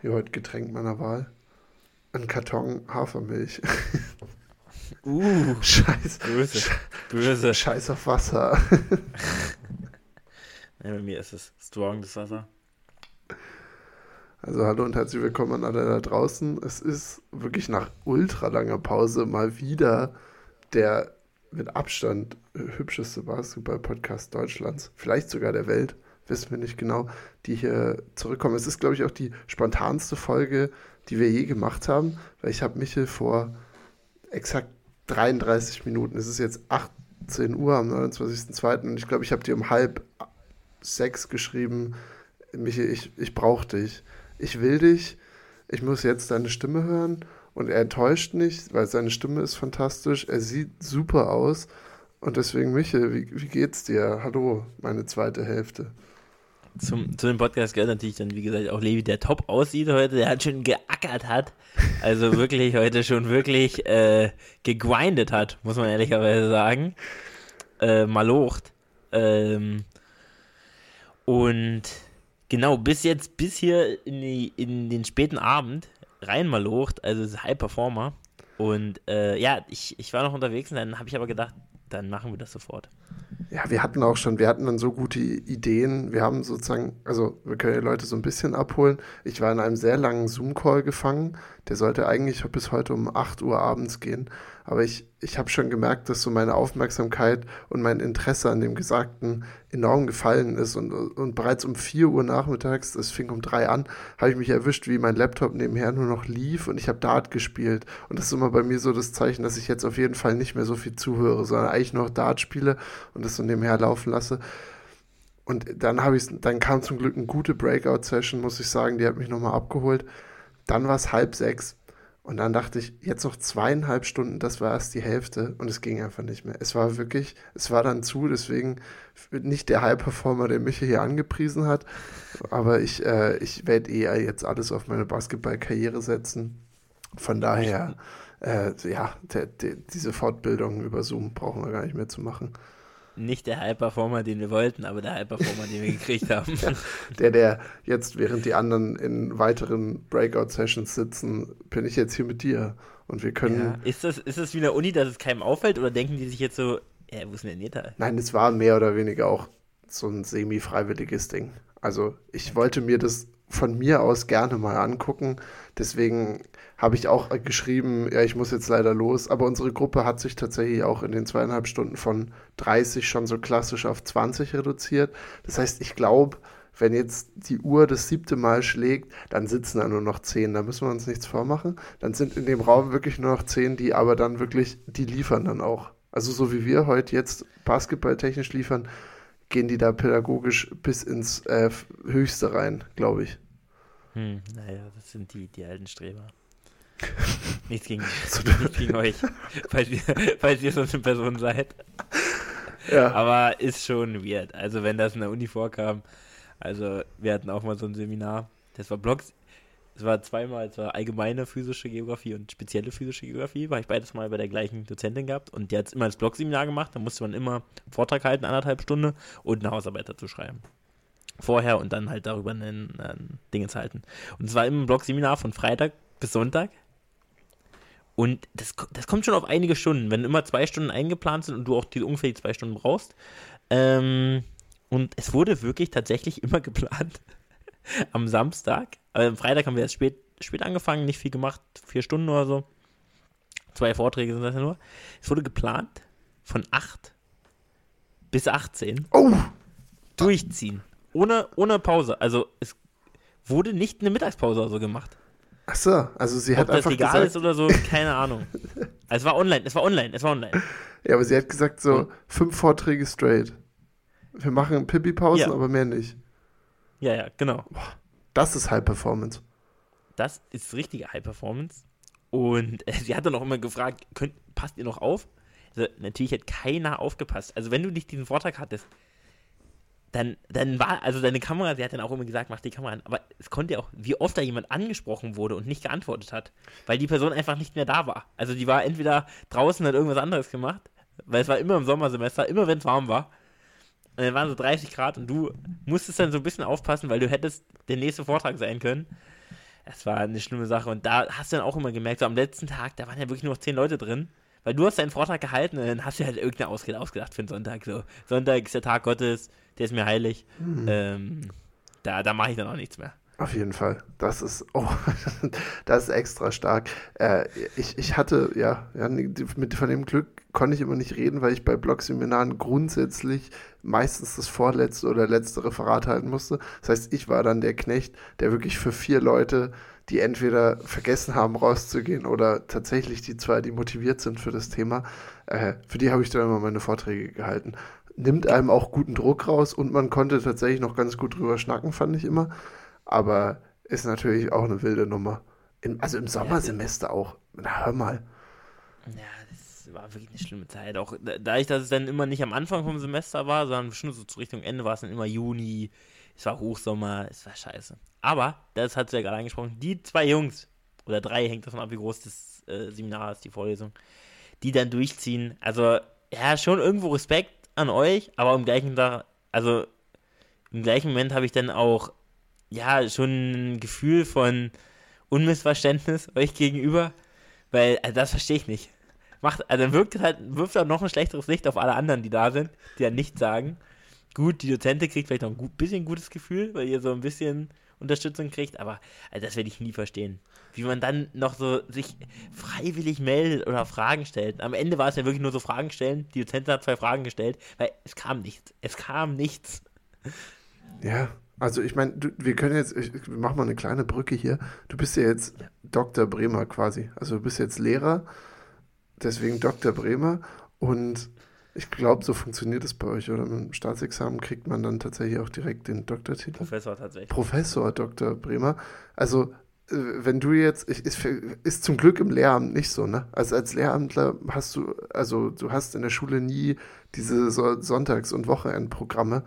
Hier heute Getränk meiner Wahl. Ein Karton Hafermilch. Uh, Scheiß, böse. Böse. Scheiß auf Wasser. Ja, bei mir ist es strong, das Wasser. Also hallo und herzlich willkommen an alle da draußen. Es ist wirklich nach ultra langer Pause mal wieder der mit Abstand hübscheste Basketball-Podcast Deutschlands, vielleicht sogar der Welt, wissen wir nicht genau, die hier zurückkommen. Es ist, glaube ich, auch die spontanste Folge, die wir je gemacht haben, weil ich habe Michel vor exakt 33 Minuten, es ist jetzt 18 Uhr am 29.02. und ich glaube, ich habe dir um halb sechs geschrieben, Michel, ich, ich brauche dich. Ich will dich. Ich muss jetzt deine Stimme hören. Und er enttäuscht nicht, weil seine Stimme ist fantastisch. Er sieht super aus. Und deswegen, Michel, wie, wie geht's dir? Hallo, meine zweite Hälfte. Zum, zu dem Podcast gehört natürlich dann, wie gesagt, auch Levi, der top aussieht heute, der hat schon geackert hat. Also wirklich heute schon wirklich äh, gegrindet hat, muss man ehrlicherweise sagen. Äh, malocht. Ähm, und genau, bis jetzt, bis hier in, die, in den späten Abend rein malocht, also ist High Performer. Und äh, ja, ich, ich war noch unterwegs und dann habe ich aber gedacht, dann machen wir das sofort. Ja, wir hatten auch schon, wir hatten dann so gute Ideen. Wir haben sozusagen, also wir können die Leute so ein bisschen abholen. Ich war in einem sehr langen Zoom-Call gefangen. Der sollte eigentlich bis heute um 8 Uhr abends gehen. Aber ich, ich habe schon gemerkt, dass so meine Aufmerksamkeit und mein Interesse an dem Gesagten enorm gefallen ist. Und, und bereits um 4 Uhr nachmittags, es fing um 3 an, habe ich mich erwischt, wie mein Laptop nebenher nur noch lief und ich habe Dart gespielt. Und das ist immer bei mir so das Zeichen, dass ich jetzt auf jeden Fall nicht mehr so viel zuhöre, sondern eigentlich nur noch Dart spiele und das so nebenher laufen lasse. Und dann habe ich, dann kam zum Glück eine gute Breakout-Session, muss ich sagen, die hat mich nochmal abgeholt. Dann war es halb sechs und dann dachte ich, jetzt noch zweieinhalb Stunden, das war erst die Hälfte und es ging einfach nicht mehr. Es war wirklich, es war dann zu, deswegen nicht der High-Performer, der mich hier angepriesen hat, aber ich, äh, ich werde eher jetzt alles auf meine Basketball-Karriere setzen. Von daher, äh, ja, der, der, diese Fortbildung über Zoom brauchen wir gar nicht mehr zu machen nicht der High-Performer, den wir wollten, aber der High-Performer, den wir gekriegt haben. Ja, der, der jetzt, während die anderen in weiteren Breakout-Sessions sitzen, bin ich jetzt hier mit dir. Und wir können. Ja. Ist, das, ist das wie in der Uni, dass es keinem auffällt oder denken die sich jetzt so, ja, wo ist denn der Neta? Nein, es war mehr oder weniger auch so ein semi-freiwilliges Ding. Also ich wollte mir das von mir aus gerne mal angucken. Deswegen habe ich auch geschrieben, ja, ich muss jetzt leider los. Aber unsere Gruppe hat sich tatsächlich auch in den zweieinhalb Stunden von 30 schon so klassisch auf 20 reduziert. Das heißt, ich glaube, wenn jetzt die Uhr das siebte Mal schlägt, dann sitzen da nur noch zehn. Da müssen wir uns nichts vormachen. Dann sind in dem Raum wirklich nur noch zehn, die aber dann wirklich, die liefern dann auch. Also so wie wir heute jetzt basketballtechnisch liefern, gehen die da pädagogisch bis ins äh, Höchste rein, glaube ich. Hm, naja, das sind die, die alten Streber. Nichts gegen, nichts gegen euch, falls ihr, falls ihr so eine Person seid. Ja. Aber ist schon weird. Also, wenn das in der Uni vorkam, also wir hatten auch mal so ein Seminar, das war Blogs, es war zweimal, es war allgemeine physische Geografie und spezielle physische Geografie, war ich beides mal bei der gleichen Dozentin gehabt und die hat immer das Blogseminar gemacht, da musste man immer einen Vortrag halten, anderthalb Stunden und eine Hausarbeit dazu schreiben. Vorher und dann halt darüber ein, ein Dinge zu halten. Und es war immer ein Blogseminar von Freitag bis Sonntag. Und das, das kommt schon auf einige Stunden, wenn immer zwei Stunden eingeplant sind und du auch die, ungefähr die zwei Stunden brauchst. Ähm, und es wurde wirklich tatsächlich immer geplant am Samstag. Aber am Freitag haben wir erst spät, spät angefangen, nicht viel gemacht, vier Stunden oder so. Zwei Vorträge sind das ja nur. Es wurde geplant von 8 bis 18. Oh! Durchziehen. Ohne, ohne Pause. Also es wurde nicht eine Mittagspause oder so gemacht. Ach so, also sie hat Ob einfach das egal gesagt, ist oder so, keine Ahnung. es war online, es war online, es war online. Ja, aber sie hat gesagt so, fünf Vorträge straight. Wir machen Pipi-Pausen, ja. aber mehr nicht. Ja, ja, genau. Das ist High Performance. Das ist richtige High Performance. Und äh, sie hat dann auch immer gefragt, könnt, passt ihr noch auf? Also, natürlich hat keiner aufgepasst. Also wenn du nicht diesen Vortrag hattest, dann, dann war, also deine Kamera, sie hat dann auch immer gesagt, mach die Kamera an, aber es konnte ja auch, wie oft da jemand angesprochen wurde und nicht geantwortet hat, weil die Person einfach nicht mehr da war. Also die war entweder draußen, hat irgendwas anderes gemacht, weil es war immer im Sommersemester, immer wenn es warm war. Und dann waren so 30 Grad und du musstest dann so ein bisschen aufpassen, weil du hättest der nächste Vortrag sein können. es war eine schlimme Sache. Und da hast du dann auch immer gemerkt, so am letzten Tag, da waren ja wirklich nur noch zehn Leute drin. Weil du hast deinen Vortrag gehalten und dann hast du halt irgendeine Ausrede ausgedacht für den Sonntag. So, Sonntag ist der Tag Gottes, der ist mir heilig. Mhm. Ähm, da da mache ich dann auch nichts mehr. Auf jeden Fall. Das ist, oh, das ist extra stark. Äh, ich, ich hatte, ja, ja, mit, von dem Glück konnte ich immer nicht reden, weil ich bei Blogseminaren grundsätzlich meistens das vorletzte oder letzte Referat halten musste. Das heißt, ich war dann der Knecht, der wirklich für vier Leute, die entweder vergessen haben, rauszugehen oder tatsächlich die zwei, die motiviert sind für das Thema, äh, für die habe ich dann immer meine Vorträge gehalten. Nimmt einem auch guten Druck raus und man konnte tatsächlich noch ganz gut drüber schnacken, fand ich immer. Aber ist natürlich auch eine wilde Nummer. In, also im Sommersemester auch. Na, hör mal. Ja, das war wirklich eine schlimme Zeit. Auch dadurch, dass es dann immer nicht am Anfang vom Semester war, sondern schon so zu Richtung Ende war es dann immer Juni. Es war Hochsommer, es war scheiße. Aber, das hat sie ja gerade angesprochen, die zwei Jungs, oder drei, hängt davon ab, wie groß das äh, Seminar ist, die Vorlesung, die dann durchziehen. Also, ja, schon irgendwo Respekt an euch, aber im gleichen Tag, also im gleichen Moment habe ich dann auch ja, schon ein Gefühl von Unmissverständnis euch gegenüber, weil also das verstehe ich nicht. Macht, also wirkt halt, wirft auch noch ein schlechteres Licht auf alle anderen, die da sind, die dann nichts sagen. Gut, die Dozentin kriegt vielleicht noch ein gut, bisschen gutes Gefühl, weil ihr so ein bisschen Unterstützung kriegt, aber also das werde ich nie verstehen. Wie man dann noch so sich freiwillig meldet oder Fragen stellt. Am Ende war es ja wirklich nur so Fragen stellen. Die Dozentin hat zwei Fragen gestellt, weil es kam nichts. Es kam nichts. Ja, also ich meine, wir können jetzt, ich, mach mal eine kleine Brücke hier. Du bist ja jetzt Dr. Bremer quasi. Also du bist jetzt Lehrer, deswegen Dr. Bremer. Und ich glaube, so funktioniert es bei euch, oder? Mit dem Staatsexamen kriegt man dann tatsächlich auch direkt den Doktortitel. Professor tatsächlich. Professor Dr. Bremer. Also äh, wenn du jetzt, ist, ist zum Glück im Lehramt nicht so, ne? Also als Lehramtler hast du, also du hast in der Schule nie diese Sonntags- und Wochenendprogramme.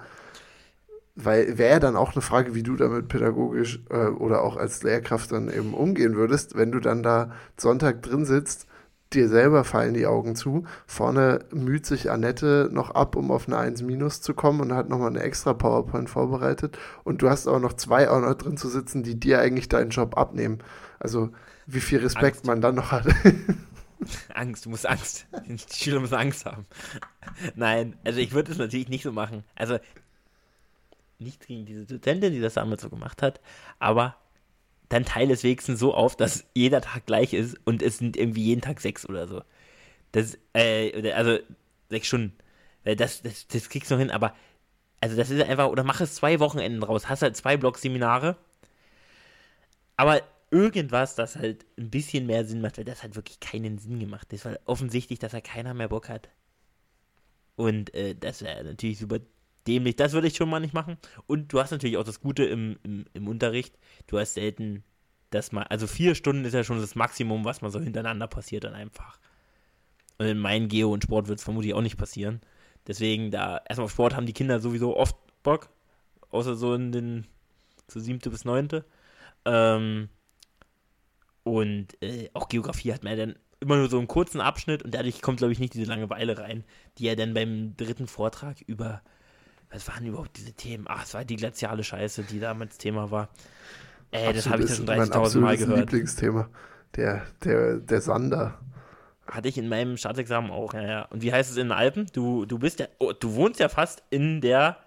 Weil wäre dann auch eine Frage, wie du damit pädagogisch äh, oder auch als Lehrkraft dann eben umgehen würdest, wenn du dann da Sonntag drin sitzt, dir selber fallen die Augen zu. Vorne müht sich Annette noch ab, um auf eine 1 minus zu kommen und hat nochmal eine extra PowerPoint vorbereitet. Und du hast auch noch zwei auch noch drin zu sitzen, die dir eigentlich deinen Job abnehmen. Also wie viel Respekt Angst. man dann noch hat. Angst, du musst Angst. Die Schüler müssen Angst haben. Nein, also ich würde es natürlich nicht so machen. Also nichts gegen diese Dozentin, die das damals so gemacht hat, aber dann teile es wenigstens so auf, dass jeder Tag gleich ist und es sind irgendwie jeden Tag sechs oder so. Das, äh, also sechs Stunden. Das, das, das kriegst du noch hin, aber also das ist einfach, oder mach es zwei Wochenenden draus, hast halt zwei Blog-Seminare, aber irgendwas, das halt ein bisschen mehr Sinn macht, weil das hat wirklich keinen Sinn gemacht. Das war offensichtlich, dass da keiner mehr Bock hat. Und äh, das wäre natürlich super dämlich. Das würde ich schon mal nicht machen. Und du hast natürlich auch das Gute im, im, im Unterricht. Du hast selten das mal, also vier Stunden ist ja schon das Maximum, was mal so hintereinander passiert dann einfach. Und in meinem Geo und Sport wird es vermutlich auch nicht passieren. Deswegen, da, erstmal auf Sport haben die Kinder sowieso oft Bock. Außer so in den, so siebte bis neunte. Ähm, und äh, auch Geografie hat man ja dann immer nur so einen kurzen Abschnitt und dadurch kommt, glaube ich, nicht diese Langeweile rein, die ja dann beim dritten Vortrag über was waren überhaupt diese Themen? Ach, es war die glaziale Scheiße, die damals Thema war. Ey, das habe ich ja schon 30.000 Mal gehört. Lieblingsthema. Der, der, der Sander. Hatte ich in meinem Staatsexamen auch, ja, ja. Und wie heißt es in den Alpen? Du, du bist ja, oh, du wohnst ja fast in der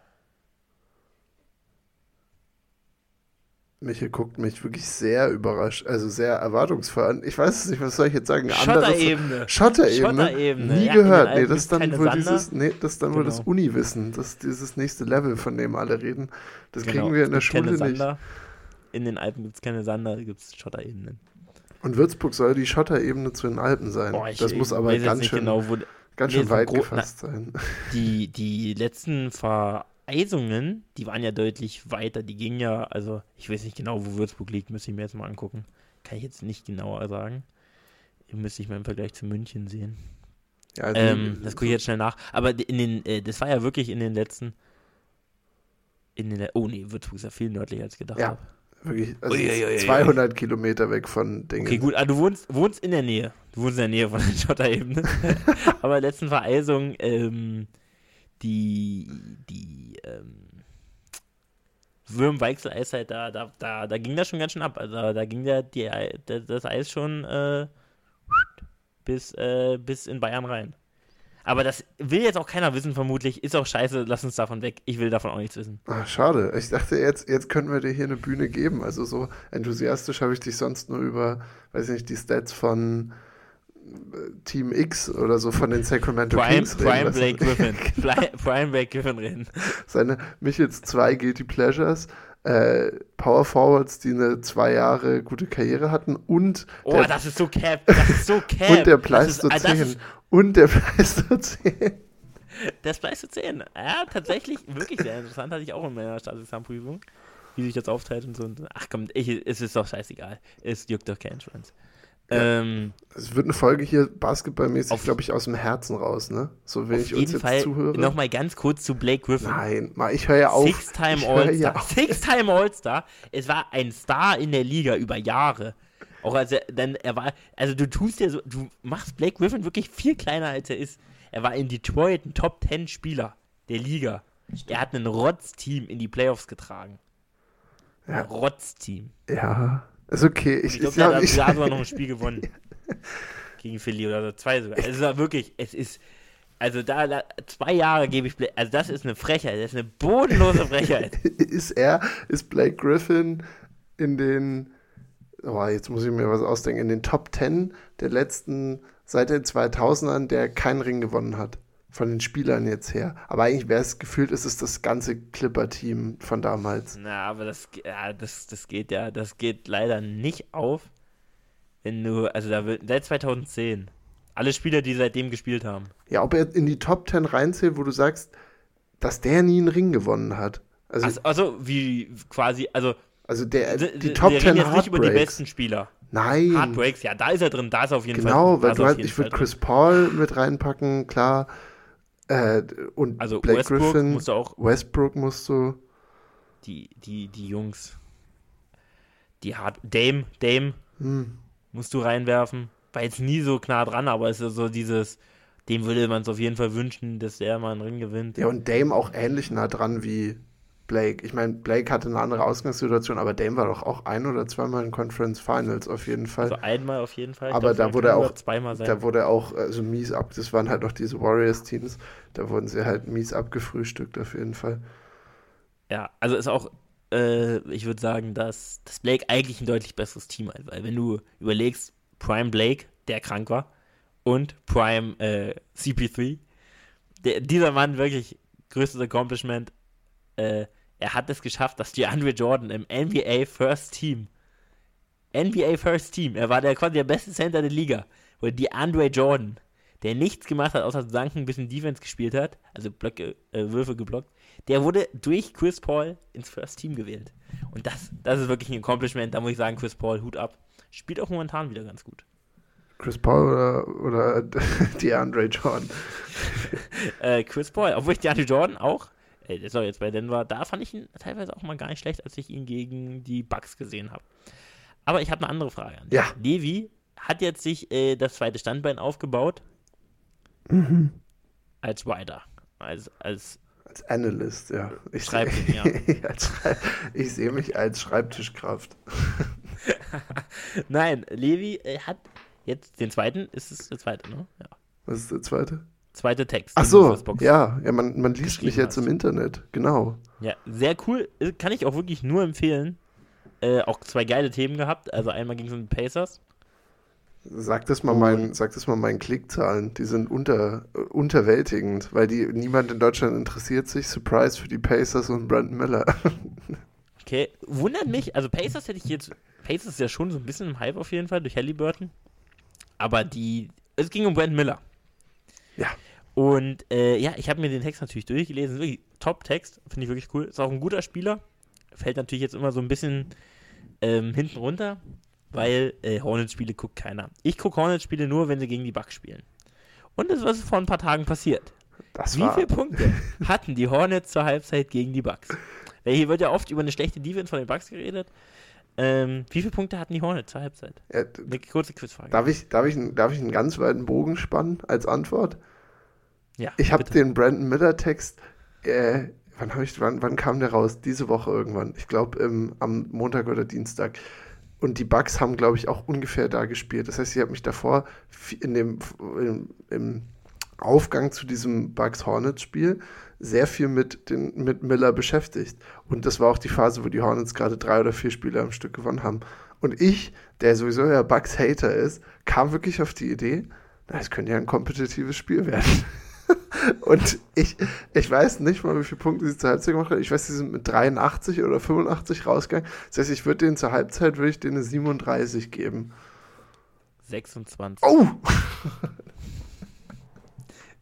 Michael guckt mich wirklich sehr überrascht, also sehr erwartungsvoll an. Ich weiß es nicht, was soll ich jetzt sagen? Schotterebene. Schotterebene. Schotterebene. Nie ja, gehört. Nee, das ist dann wohl dieses, nee, das dann genau. wohl das genau. Uniwissen. Das ist dieses nächste Level, von dem alle reden. Das genau. kriegen wir in der Schule nicht. In den Alpen gibt es keine Sander, da gibt es Schotterebenen. Und Würzburg soll die Schotterebene zu den Alpen sein. Boah, ich, das muss aber ganz schön, genau, wo, ganz schön weit gefasst sein. Die, die letzten Ver Eisungen, die waren ja deutlich weiter. Die gingen ja, also ich weiß nicht genau, wo Würzburg liegt, müsste ich mir jetzt mal angucken. Kann ich jetzt nicht genauer sagen. Müsste ich mal im Vergleich zu München sehen. Ja, also ähm, das gucke ich jetzt schnell nach. Aber in den, äh, das war ja wirklich in den letzten. In den, oh nee, Würzburg ist ja viel nördlicher als ich gedacht ja. habe. Wirklich, also Uiuiui. 200 Kilometer weg von Dingen. Okay, gut, ah, du wohnst, wohnst in der Nähe. Du wohnst in der Nähe von der Schotterebene. Aber letzten Vereisung, ähm, die, die, ähm, Würm Weichsel Eis halt, da, da, da, da ging das schon ganz schön ab. Also da ging der, die, das Eis schon äh, bis, äh, bis in Bayern rein. Aber das will jetzt auch keiner wissen, vermutlich. Ist auch scheiße, lass uns davon weg. Ich will davon auch nichts wissen. Ach, schade. Ich dachte, jetzt, jetzt könnten wir dir hier eine Bühne geben. Also so enthusiastisch habe ich dich sonst nur über, weiß ich nicht, die Stats von Team X oder so von den Sacramento Prime, Kings reden. Prime Blake Griffin. Prime Blake Griffin reden. Seine Michels zwei Guilty Pleasures äh, Power Forwards, die eine zwei Jahre gute Karriere hatten und oh, der, das ist so cap, das ist so cap. und der Pleistozän und der Pleistozän. Das Pleistozän, ja, tatsächlich wirklich sehr interessant, hatte ich auch in meiner Staatsexamenprüfung, wie sich das aufteilt und so. Ach komm, ich, es ist doch scheißegal, es juckt doch keinen Schwanz. Ja. Ähm, es wird eine Folge hier basketballmäßig, glaube ich, aus dem Herzen raus, ne? So wenn ich uns jetzt Fall zuhöre. Nochmal ganz kurz zu Blake Griffin. Nein, mal, ich höre ja auf. Six-Time All-Star. Ja Six-Time All-Star. Es war ein Star in der Liga über Jahre. Auch als er dann, er war, also du tust ja so, du machst Blake Griffin wirklich viel kleiner als er ist. Er war in Detroit ein Top 10 Spieler der Liga. Er hat ein Rotz-Team in die Playoffs getragen. Ja. Rotz-Team. Ja. Ist okay. Ich, ich glaube, der hat sogar noch ein Spiel gewonnen. Gegen Philly oder zwei sogar. Es war wirklich, es ist, also da, da zwei Jahre gebe ich, also das ist eine Frechheit, das ist eine bodenlose Frechheit. ist er, ist Blake Griffin in den, oh, jetzt muss ich mir was ausdenken, in den Top 10 der letzten, seit den 2000ern, der keinen Ring gewonnen hat von den Spielern jetzt her. Aber eigentlich wäre es gefühlt, ist es das ganze Clipper-Team von damals. Na, aber das, ja, das, das geht ja, das geht leider nicht auf, wenn du, also da wird, seit 2010, alle Spieler, die seitdem gespielt haben. Ja, ob er in die Top 10 reinzählt, wo du sagst, dass der nie einen Ring gewonnen hat. Also, also, also wie quasi, also. Also der, die Top 10 jetzt nicht über die besten Spieler. Nein. Heartbreaks, ja, da ist er drin, da ist er auf jeden genau, Fall. Genau, weil du hast, ich würde Chris Paul mit reinpacken, klar. Äh, und also Blake Westbrook Griffin, musst du auch. Westbrook musst du. Die, die, die Jungs. Die Hard Dame, Dame hm. musst du reinwerfen. War jetzt nie so klar dran, aber es ist so dieses, dem würde man es auf jeden Fall wünschen, dass der mal einen Ring gewinnt. Ja, und Dame auch ähnlich nah dran wie Blake. Ich meine, Blake hatte eine andere Ausgangssituation, aber Dame war doch auch ein oder zweimal in Conference Finals auf jeden Fall. Also einmal auf jeden Fall. Aber da wurde auch zweimal sein. Da wurde auch also mies ab. Das waren halt noch diese Warriors Teams. Da wurden sie halt mies abgefrühstückt auf jeden Fall. Ja, also ist auch äh, ich würde sagen, dass, dass Blake eigentlich ein deutlich besseres Team hat, weil wenn du überlegst, Prime Blake, der krank war, und Prime äh, CP3, der, dieser Mann wirklich größtes Accomplishment. Äh, er hat es geschafft, dass DeAndre Jordan im NBA First Team, NBA First Team, er war der quasi der beste Center der Liga, wo DeAndre Jordan, der nichts gemacht hat, außer Sanken ein bisschen Defense gespielt hat, also Blöcke, äh, Würfe geblockt, der wurde durch Chris Paul ins First Team gewählt. Und das, das ist wirklich ein Accomplishment, da muss ich sagen, Chris Paul, Hut ab. Spielt auch momentan wieder ganz gut. Chris Paul oder, oder DeAndre Jordan? äh, Chris Paul, obwohl ich DeAndre Jordan auch äh, auch jetzt bei Denver, da fand ich ihn teilweise auch mal gar nicht schlecht, als ich ihn gegen die Bucks gesehen habe. Aber ich habe eine andere Frage. Ja. Levi hat jetzt sich äh, das zweite Standbein aufgebaut. Mhm. Als Rider. Als, als, als Analyst, ja. Ich, Schreibtisch, ja. ich sehe mich als Schreibtischkraft. Nein, Levi äh, hat jetzt den zweiten, ist es der zweite, ne? Ja. Was ist der zweite? Zweite Text. Ach so, ja, ja, man, man liest mich jetzt hast. im Internet, genau. Ja, sehr cool, äh, kann ich auch wirklich nur empfehlen. Äh, auch zwei geile Themen gehabt, also einmal ging es um die Pacers. Sag das mal, mein, sag das mal meinen Klickzahlen, die sind unter, äh, unterwältigend, weil die niemand in Deutschland interessiert sich. Surprise für die Pacers und Brandon Miller. okay, wundert mich, also Pacers hätte ich jetzt, Pacers ist ja schon so ein bisschen im Hype auf jeden Fall durch Halliburton, aber die, es ging um Brandon Miller. Ja. Und äh, ja, ich habe mir den Text natürlich durchgelesen. Wirklich Top-Text, finde ich wirklich cool. Ist auch ein guter Spieler. Fällt natürlich jetzt immer so ein bisschen ähm, hinten runter, weil äh, Hornets-Spiele guckt keiner. Ich gucke Hornets-Spiele nur, wenn sie gegen die Bucks spielen. Und das, was ist vor ein paar Tagen passiert. Das Wie viele Punkte hatten die Hornets zur Halbzeit gegen die Bucks? Weil hier wird ja oft über eine schlechte Defense von den Bucks geredet. Ähm, wie viele Punkte hatten die Hornets zur Halbzeit? Ja, eine kurze Quizfrage. Darf ich, darf, ich, darf ich einen ganz weiten Bogen spannen als Antwort? Ja. Ich habe den Brandon Miller-Text, äh, wann ich, wann, wann kam der raus? Diese Woche irgendwann. Ich glaube am Montag oder Dienstag. Und die Bugs haben, glaube ich, auch ungefähr da gespielt. Das heißt, ich habe mich davor in dem, im, im Aufgang zu diesem Bugs Hornets Spiel sehr viel mit, den, mit Miller beschäftigt. Und das war auch die Phase, wo die Hornets gerade drei oder vier Spiele am Stück gewonnen haben. Und ich, der sowieso ja Bugs Hater ist, kam wirklich auf die Idee, es könnte ja ein kompetitives Spiel werden. Und ich, ich weiß nicht mal, wie viele Punkte sie zur Halbzeit gemacht haben. Ich weiß, sie sind mit 83 oder 85 rausgegangen. Das heißt, ich würde denen zur Halbzeit würde ich denen eine 37 geben. 26. Oh!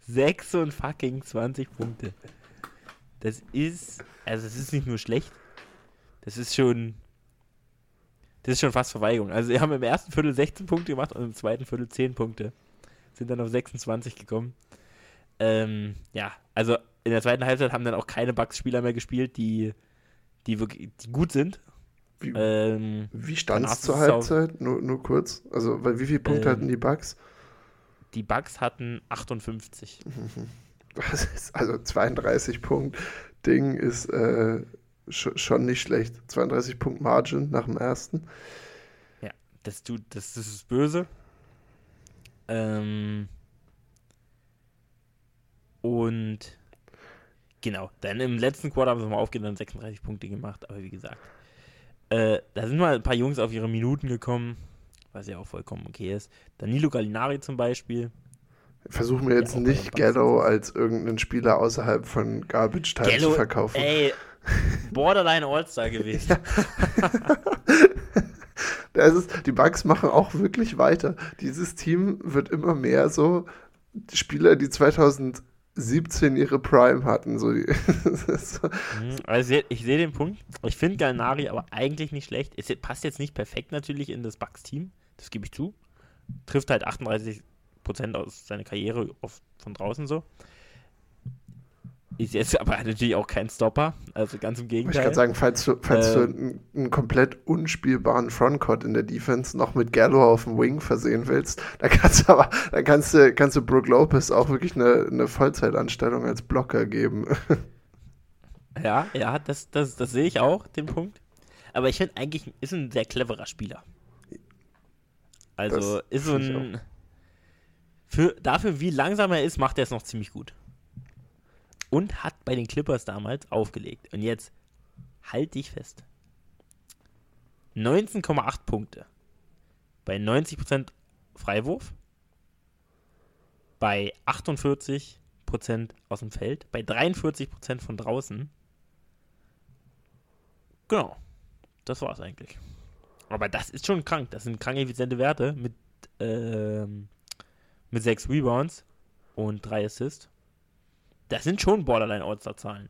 26 Punkte. Das ist, also es ist nicht nur schlecht, das ist schon, das ist schon fast Verweigerung. Also sie haben im ersten Viertel 16 Punkte gemacht und im zweiten Viertel 10 Punkte. Sind dann auf 26 gekommen. Ähm, ja, also in der zweiten Halbzeit haben dann auch keine Bucks-Spieler mehr gespielt, die, die wirklich die gut sind. Wie, ähm, wie stand es zur Halbzeit? Nur, nur kurz. Also, weil wie viele Punkte ähm, hatten die Bucks? Die Bucks hatten 58. Das ist also 32 Punkt Ding ist äh, sch schon nicht schlecht. 32 Punkt Margin nach dem ersten. Ja, das, tut, das, das ist böse. Ähm, und genau, dann im letzten Quarter haben sie mal aufgehört und 36 Punkte gemacht, aber wie gesagt, äh, da sind mal ein paar Jungs auf ihre Minuten gekommen, was ja auch vollkommen okay ist. Danilo Gallinari zum Beispiel. Versuchen wir jetzt ja, nicht Gallo als irgendeinen Spieler außerhalb von Garbage Time zu verkaufen. Ey, Borderline All-Star gewesen. das ist, die Bugs machen auch wirklich weiter. Dieses Team wird immer mehr so Spieler, die 2000 17 ihre Prime hatten. So. Mhm, also ich sehe den Punkt. Ich finde Galnari aber eigentlich nicht schlecht. Es passt jetzt nicht perfekt natürlich in das Bucks-Team, das gebe ich zu. Trifft halt 38% aus seiner Karriere auf, von draußen so. Ist jetzt aber natürlich auch kein Stopper, also ganz im Gegenteil. Ich kann sagen, falls du, falls äh, du einen, einen, komplett unspielbaren Frontcourt in der Defense noch mit Gallo auf dem Wing versehen willst, dann kannst du aber, dann kannst du, kannst du Brooke Lopez auch wirklich eine, eine Vollzeitanstellung als Blocker geben. Ja, ja, das, das, das sehe ich auch, den Punkt. Aber ich finde eigentlich, ist ein sehr cleverer Spieler. Also das ist so ein. Für, dafür, wie langsam er ist, macht er es noch ziemlich gut und hat bei den Clippers damals aufgelegt. Und jetzt halt dich fest. 19,8 Punkte. Bei 90% Freiwurf. Bei 48% aus dem Feld. Bei 43% von draußen. Genau. Das war's eigentlich. Aber das ist schon krank. Das sind krank effiziente Werte mit, ähm, mit 6 Rebounds und 3 Assists das sind schon Borderline All-Star-Zahlen.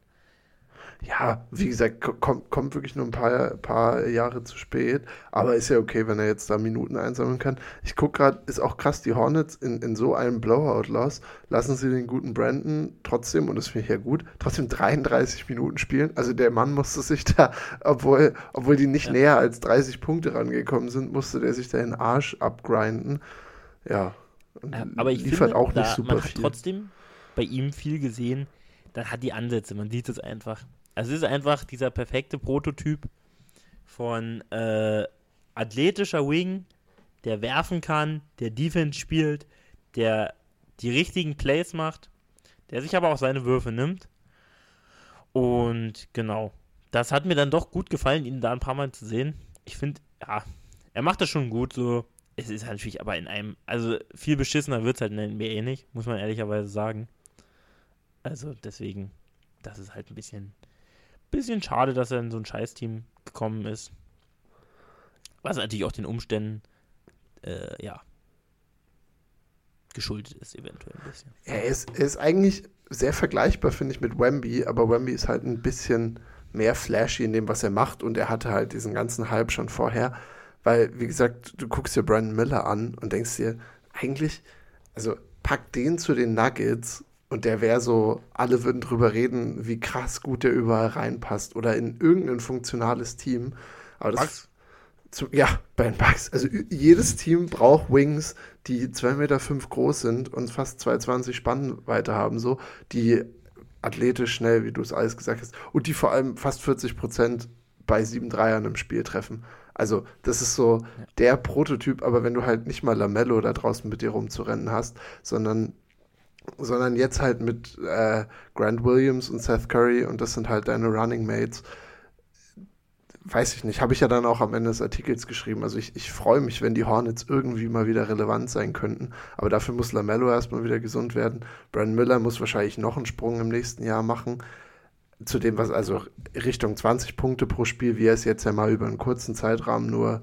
Ja, wie gesagt, kommt, kommt wirklich nur ein paar, paar Jahre zu spät, aber ist ja okay, wenn er jetzt da Minuten einsammeln kann. Ich gucke gerade, ist auch krass, die Hornets in, in so einem Blowout-Loss lassen sie den guten Brandon trotzdem, und das finde ich ja gut, trotzdem 33 Minuten spielen. Also der Mann musste sich da, obwohl, obwohl die nicht ja. näher als 30 Punkte rangekommen sind, musste der sich da den Arsch abgrinden. Ja, aber ich liefert finde, auch nicht super man viel. trotzdem bei ihm viel gesehen, dann hat die Ansätze, man sieht es einfach. Also es ist einfach dieser perfekte Prototyp von äh, athletischer Wing, der werfen kann, der Defense spielt, der die richtigen Plays macht, der sich aber auch seine Würfe nimmt. Und genau, das hat mir dann doch gut gefallen, ihn da ein paar Mal zu sehen. Ich finde, ja, er macht das schon gut so. Es ist halt natürlich aber in einem, also viel beschissener wird es halt in der NBA nicht, muss man ehrlicherweise sagen. Also deswegen, das ist halt ein bisschen, bisschen schade, dass er in so ein Scheißteam gekommen ist. Was natürlich auch den Umständen, äh, ja, geschuldet ist, eventuell ein bisschen. Er ist, er ist eigentlich sehr vergleichbar, finde ich, mit Wemby, aber Wemby ist halt ein bisschen mehr flashy in dem, was er macht und er hatte halt diesen ganzen Hype schon vorher, weil, wie gesagt, du guckst dir Brandon Miller an und denkst dir, eigentlich, also pack den zu den Nuggets und der wäre so, alle würden drüber reden, wie krass gut der überall reinpasst oder in irgendein funktionales Team. Aber das. Bugs? Zu, ja, bei den Bugs. Also jedes Team braucht Wings, die 2,5 Meter fünf groß sind und fast 2,20 Spannweite haben, so, die athletisch, schnell, wie du es alles gesagt hast. Und die vor allem fast 40 Prozent bei sieben Dreiern im Spiel treffen. Also, das ist so ja. der Prototyp, aber wenn du halt nicht mal Lamello da draußen mit dir rumzurennen hast, sondern, sondern jetzt halt mit äh, Grant Williams und Seth Curry und das sind halt deine Running Mates, weiß ich nicht, habe ich ja dann auch am Ende des Artikels geschrieben. Also ich, ich freue mich, wenn die Hornets irgendwie mal wieder relevant sein könnten. Aber dafür muss Lamello erstmal wieder gesund werden. Brandon Miller muss wahrscheinlich noch einen Sprung im nächsten Jahr machen. Zu dem, was also Richtung 20 Punkte pro Spiel, wie er es jetzt ja mal über einen kurzen Zeitrahmen nur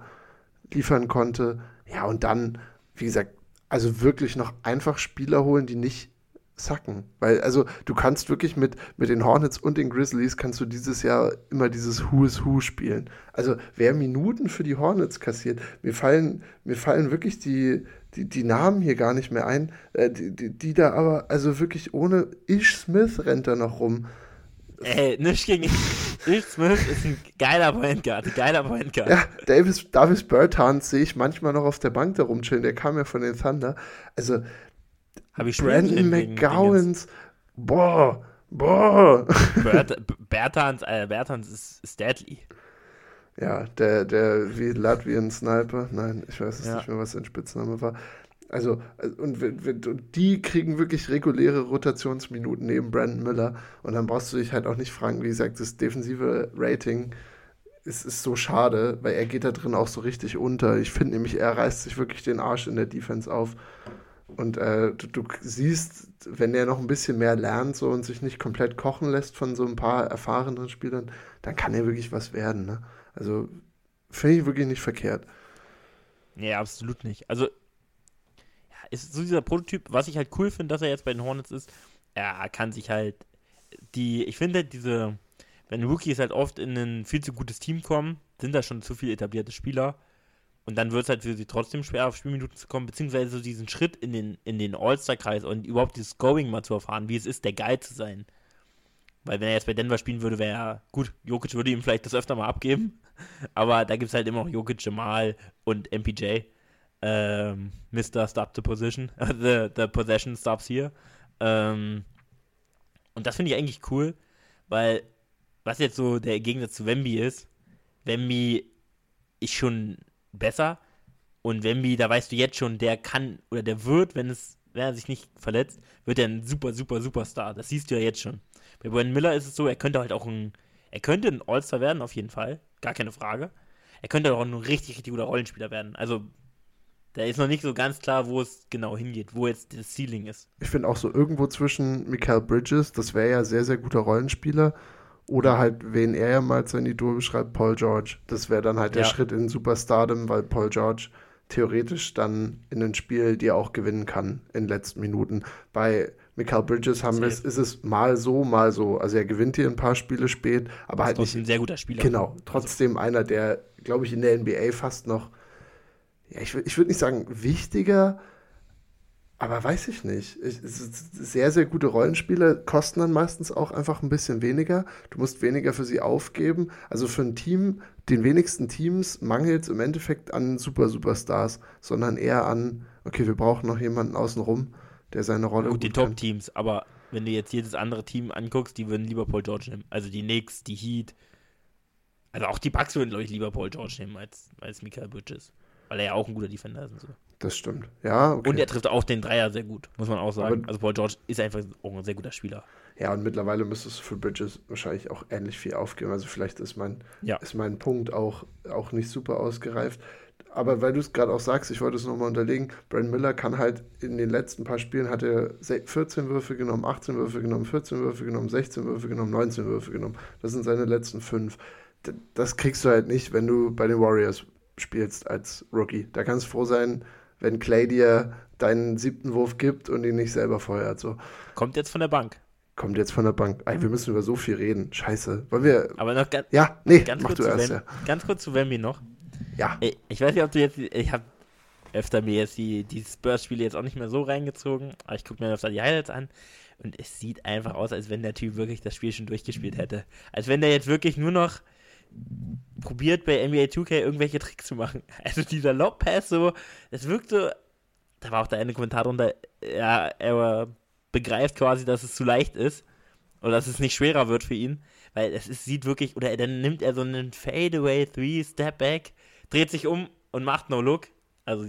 liefern konnte. Ja, und dann, wie gesagt, also wirklich noch einfach Spieler holen, die nicht sacken. Weil, also, du kannst wirklich mit, mit den Hornets und den Grizzlies kannst du dieses Jahr immer dieses Who is Who spielen. Also, wer Minuten für die Hornets kassiert, mir fallen, mir fallen wirklich die, die, die Namen hier gar nicht mehr ein, äh, die, die, die, da aber, also wirklich ohne Ish Smith rennt da noch rum. Ey, nicht gegen Ish Smith ist ein geiler Point Guard, geiler Point Guard. Ja, Davis, Davis Bertans sehe ich manchmal noch auf der Bank da rumchillen, der kam ja von den Thunder. Also, habe ich Brandon McGowans. Boah, boah. Bert, Bertans, äh, Bertans ist, ist deadly. Ja, der, der wie Latvian Sniper. Nein, ich weiß es ja. nicht mehr, was sein Spitzname war. Also, und, und, die kriegen wirklich reguläre Rotationsminuten neben Brandon Miller. Und dann brauchst du dich halt auch nicht fragen, wie gesagt, das defensive Rating ist, ist so schade, weil er geht da drin auch so richtig unter. Ich finde nämlich, er reißt sich wirklich den Arsch in der Defense auf. Und äh, du, du, siehst, wenn er noch ein bisschen mehr lernt so und sich nicht komplett kochen lässt von so ein paar erfahrenen Spielern, dann kann er wirklich was werden. Ne? Also finde ich wirklich nicht verkehrt. Nee, absolut nicht. Also ja, ist so dieser Prototyp, was ich halt cool finde, dass er jetzt bei den Hornets ist, er kann sich halt die, ich finde diese, wenn Rookies halt oft in ein viel zu gutes Team kommen, sind da schon zu viele etablierte Spieler und dann wird es halt für sie trotzdem schwer, auf Spielminuten zu kommen, beziehungsweise so diesen Schritt in den, in den All-Star-Kreis und überhaupt dieses Going mal zu erfahren, wie es ist, der Guy zu sein. Weil wenn er jetzt bei Denver spielen würde, wäre er, gut, Jokic würde ihm vielleicht das öfter mal abgeben, aber da gibt es halt immer noch Jokic, Jamal und MPJ. Ähm, Mr. Stop the Position, the, the Possession stops here. Ähm, und das finde ich eigentlich cool, weil was jetzt so der Gegensatz zu Wemby ist, Wemby ist schon besser. Und Wemby, da weißt du jetzt schon, der kann oder der wird, wenn es, wenn er sich nicht verletzt, wird er ein super, super, Superstar. Das siehst du ja jetzt schon. Bei Brandon Miller ist es so, er könnte halt auch ein, er könnte ein All-Star werden, auf jeden Fall. Gar keine Frage. Er könnte auch ein richtig, richtig guter Rollenspieler werden. Also, da ist noch nicht so ganz klar, wo es genau hingeht, wo jetzt das Ceiling ist. Ich finde auch so irgendwo zwischen Michael Bridges, das wäre ja sehr, sehr guter Rollenspieler, oder halt, wen er ja mal sein Idol beschreibt, Paul George. Das wäre dann halt der Schritt in Superstardom, weil Paul George theoretisch dann in ein Spiel dir auch gewinnen kann in letzten Minuten. Bei Michael Bridges haben wir ist es mal so, mal so. Also er gewinnt hier ein paar Spiele spät, aber halt nicht. ein sehr guter Spieler. Genau, also trotzdem also. einer, der, glaube ich, in der NBA fast noch, ja, ich, ich würde nicht sagen wichtiger, aber weiß ich nicht. Ich, sehr, sehr gute Rollenspiele kosten dann meistens auch einfach ein bisschen weniger. Du musst weniger für sie aufgeben. Also für ein Team, den wenigsten Teams mangelt es im Endeffekt an Super Superstars, sondern eher an, okay, wir brauchen noch jemanden außenrum, der seine Rolle. Gut, die Top-Teams, aber wenn du jetzt jedes andere Team anguckst, die würden lieber Paul George nehmen. Also die Knicks, die Heat. Also auch die Bucks würden, glaube ich, lieber Paul George nehmen als, als Michael Bridges. Weil er ja auch ein guter Defender ist und so. Das stimmt. Ja, okay. Und er trifft auch den Dreier sehr gut, muss man auch sagen. Aber also Paul George ist einfach auch ein sehr guter Spieler. Ja, und mittlerweile müsste es für Bridges wahrscheinlich auch ähnlich viel aufgeben. Also vielleicht ist mein, ja. ist mein Punkt auch, auch nicht super ausgereift. Aber weil du es gerade auch sagst, ich wollte es nochmal unterlegen, Brandon Miller kann halt in den letzten paar Spielen hat er 14 Würfe genommen, 18 Würfe genommen, 14 Würfe genommen, 16 Würfe genommen, 19 Würfe genommen. Das sind seine letzten fünf. Das kriegst du halt nicht, wenn du bei den Warriors spielst als Rookie. Da kannst du froh sein, wenn Clay dir deinen siebten Wurf gibt und ihn nicht selber feuert. So. Kommt jetzt von der Bank. Kommt jetzt von der Bank. Ey, wir müssen über so viel reden. Scheiße. Wollen wir. Aber noch ganz. Ja, nee, ganz mach kurz du erst. Wem, ja. Ganz kurz zu Wemby noch. Ja. Ich weiß nicht, ob du jetzt. Ich habe öfter mir jetzt die, die Spurs-Spiele jetzt auch nicht mehr so reingezogen, aber ich gucke mir öfter die Highlights an und es sieht einfach aus, als wenn der Typ wirklich das Spiel schon durchgespielt hätte. Als wenn der jetzt wirklich nur noch probiert bei NBA 2K irgendwelche Tricks zu machen. Also dieser Lob-Pass so, das wirkt so, da war auch der eine Kommentar drunter, ja, er begreift quasi, dass es zu leicht ist. oder dass es nicht schwerer wird für ihn, weil es ist, sieht wirklich, oder dann nimmt er so einen Fadeaway Three Step Back, dreht sich um und macht No Look, also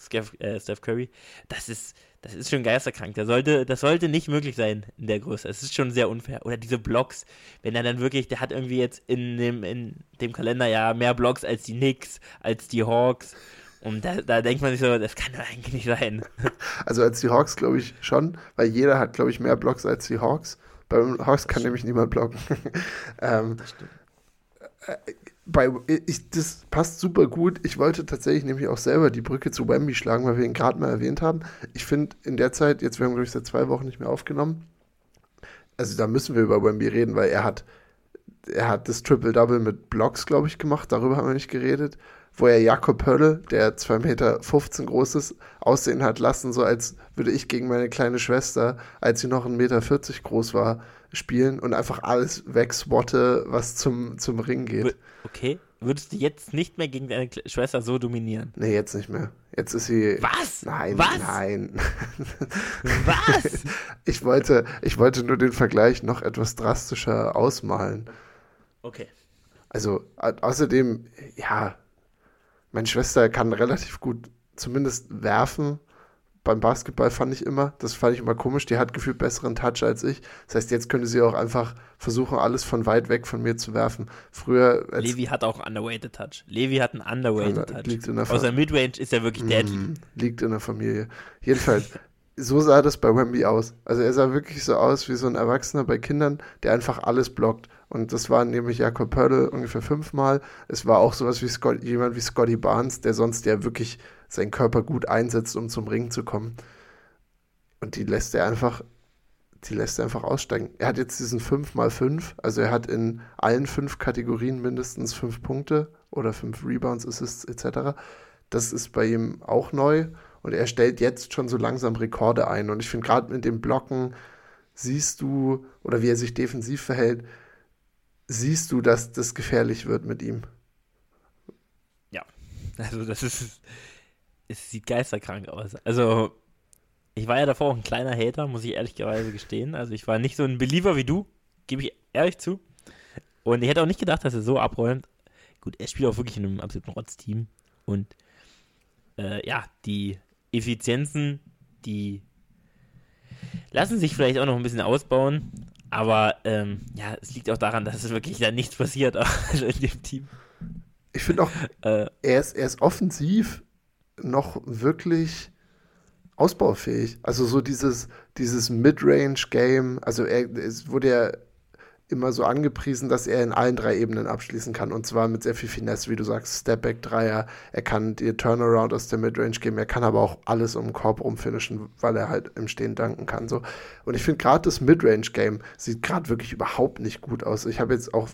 Steph, äh, Steph Curry. Das ist, das ist schon geisterkrank. Das sollte, das sollte nicht möglich sein in der Größe. Es ist schon sehr unfair. Oder diese Blocks, wenn er dann wirklich, der hat irgendwie jetzt in dem, in dem Kalenderjahr mehr Blocks als die Knicks, als die Hawks. Und da, da denkt man sich so, das kann doch eigentlich nicht sein. Also als die Hawks glaube ich schon, weil jeder hat, glaube ich, mehr Blocks als die Hawks. Beim Hawks kann nämlich niemand blocken. ähm, das stimmt. Bei, ich, das passt super gut. Ich wollte tatsächlich nämlich auch selber die Brücke zu Wemby schlagen, weil wir ihn gerade mal erwähnt haben. Ich finde in der Zeit, jetzt wir haben glaube ich seit zwei Wochen nicht mehr aufgenommen, also da müssen wir über Wemby reden, weil er hat, er hat das Triple-Double mit Blocks, glaube ich, gemacht, darüber haben wir nicht geredet, wo er Jakob Pölle, der 2,15 Meter groß ist, aussehen hat lassen, so als würde ich gegen meine kleine Schwester, als sie noch 1,40 Meter groß war, spielen und einfach alles wegswatte, was zum, zum Ring geht. Okay. Würdest du jetzt nicht mehr gegen deine Schwester so dominieren? Nee, jetzt nicht mehr. Jetzt ist sie. Was? Nein, Was? nein. Was? ich, wollte, ich wollte nur den Vergleich noch etwas drastischer ausmalen. Okay. Also, außerdem, ja, meine Schwester kann relativ gut zumindest werfen beim Basketball fand ich immer, das fand ich immer komisch, die hat gefühlt besseren Touch als ich. Das heißt, jetzt könnte sie auch einfach versuchen, alles von weit weg von mir zu werfen. Früher. Levi hat auch underweighted Touch. Levi hat einen underweighted Touch. Liegt in der Außer Midrange ist er wirklich deadly. Mm, liegt in der Familie. Jedenfalls, so sah das bei Wemby aus. Also er sah wirklich so aus wie so ein Erwachsener bei Kindern, der einfach alles blockt. Und das waren nämlich Jakob Pördel ungefähr fünfmal. Es war auch sowas wie Scott, jemand wie Scotty Barnes, der sonst ja wirklich seinen Körper gut einsetzt, um zum Ring zu kommen. Und die lässt er einfach, die lässt er einfach aussteigen. Er hat jetzt diesen 5x5, also er hat in allen fünf Kategorien mindestens fünf Punkte oder fünf Rebounds, Assists etc. Das ist bei ihm auch neu und er stellt jetzt schon so langsam Rekorde ein. Und ich finde gerade mit dem Blocken siehst du, oder wie er sich defensiv verhält, siehst du, dass das gefährlich wird mit ihm. Ja, also das ist, es sieht geisterkrank aus. Also, ich war ja davor auch ein kleiner Hater, muss ich ehrlicherweise gestehen. Also, ich war nicht so ein Believer wie du, gebe ich ehrlich zu. Und ich hätte auch nicht gedacht, dass er so abräumt. Gut, er spielt auch wirklich in einem absoluten Rotz-Team. Und äh, ja, die Effizienzen, die lassen sich vielleicht auch noch ein bisschen ausbauen. Aber ähm, ja, es liegt auch daran, dass es wirklich da nichts passiert also in dem Team. Ich finde auch, äh, er, ist, er ist offensiv noch wirklich ausbaufähig. Also so dieses, dieses Mid-Range-Game, also er, es wurde ja immer so angepriesen, dass er in allen drei Ebenen abschließen kann. Und zwar mit sehr viel Finesse, wie du sagst, Stepback-Dreier. Er kann dir Turnaround aus der Midrange geben. Er kann aber auch alles um den Korb rumfinishen, weil er halt im Stehen danken kann. So. Und ich finde gerade das Midrange-Game sieht gerade wirklich überhaupt nicht gut aus. Ich habe jetzt auch,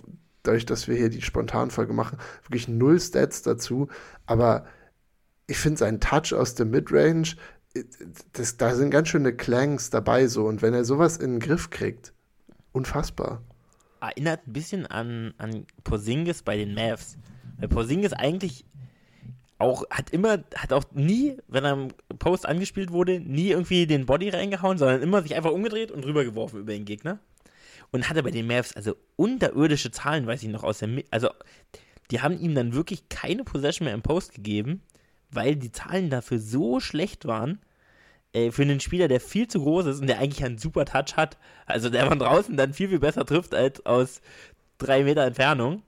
dadurch, dass wir hier die Spontanfolge machen, wirklich null Stats dazu. Aber ich finde seinen Touch aus der Midrange, das, da sind ganz schöne Clangs dabei so. Und wenn er sowas in den Griff kriegt, unfassbar. Erinnert ein bisschen an, an Porzingis bei den Mavs. Weil Porzingis eigentlich auch, hat immer, hat auch nie, wenn er im Post angespielt wurde, nie irgendwie den Body reingehauen, sondern immer sich einfach umgedreht und rübergeworfen über den Gegner. Und hatte bei den Mavs also unterirdische Zahlen, weiß ich noch, aus der, also die haben ihm dann wirklich keine Possession mehr im Post gegeben weil die Zahlen dafür so schlecht waren, äh, für einen Spieler, der viel zu groß ist und der eigentlich einen super Touch hat, also der von draußen dann viel, viel besser trifft als aus drei Meter Entfernung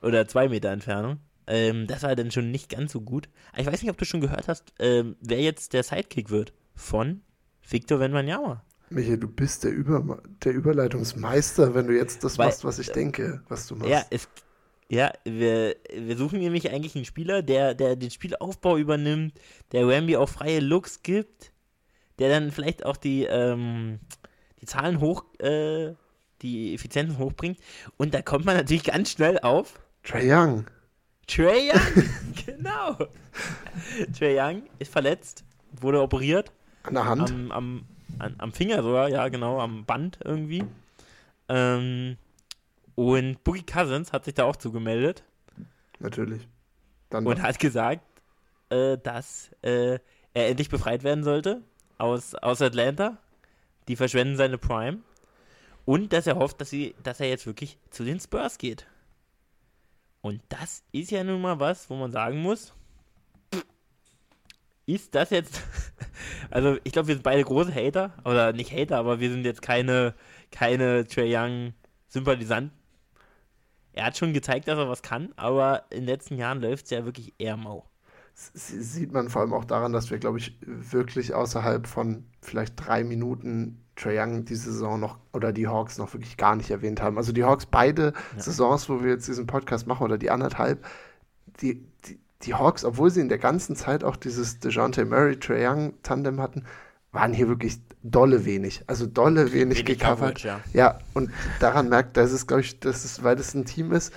oder zwei Meter Entfernung. Ähm, das war dann schon nicht ganz so gut. Aber ich weiß nicht, ob du schon gehört hast, ähm, wer jetzt der Sidekick wird von Victor Wenmanyama. Michael, du bist der, Über der Überleitungsmeister, wenn du jetzt das Weil, machst, was ich denke, was du machst. Ja, es, ja, wir, wir suchen nämlich eigentlich einen Spieler, der, der den Spielaufbau übernimmt, der Rambi auch freie Looks gibt, der dann vielleicht auch die, ähm, die Zahlen hoch, äh, die Effizienzen hochbringt. Und da kommt man natürlich ganz schnell auf. Trey Young. Trey Young, genau. Trey Young ist verletzt, wurde operiert. An der Hand? Am, am, an, am Finger sogar, ja, genau, am Band irgendwie. Ähm, und Boogie Cousins hat sich da auch zugemeldet. Natürlich. Dann und hat gesagt, äh, dass äh, er endlich befreit werden sollte aus, aus Atlanta. Die verschwenden seine Prime. Und dass er hofft, dass, sie, dass er jetzt wirklich zu den Spurs geht. Und das ist ja nun mal was, wo man sagen muss, ist das jetzt, also ich glaube, wir sind beide große Hater, oder nicht Hater, aber wir sind jetzt keine, keine Trey Young Sympathisanten. Er hat schon gezeigt, dass er was kann, aber in den letzten Jahren läuft es ja wirklich eher mau. Das sieht man vor allem auch daran, dass wir, glaube ich, wirklich außerhalb von vielleicht drei Minuten Trae Young diese Saison noch oder die Hawks noch wirklich gar nicht erwähnt haben. Also die Hawks beide ja. Saisons, wo wir jetzt diesen Podcast machen oder die anderthalb, die, die, die Hawks, obwohl sie in der ganzen Zeit auch dieses DeJounte Murray, Trae Young Tandem hatten, waren hier wirklich dolle wenig. Also dolle wenig, wenig gecovert. Ja. ja, und daran merkt, dass es, glaube ich, das ist, weil das ein Team ist.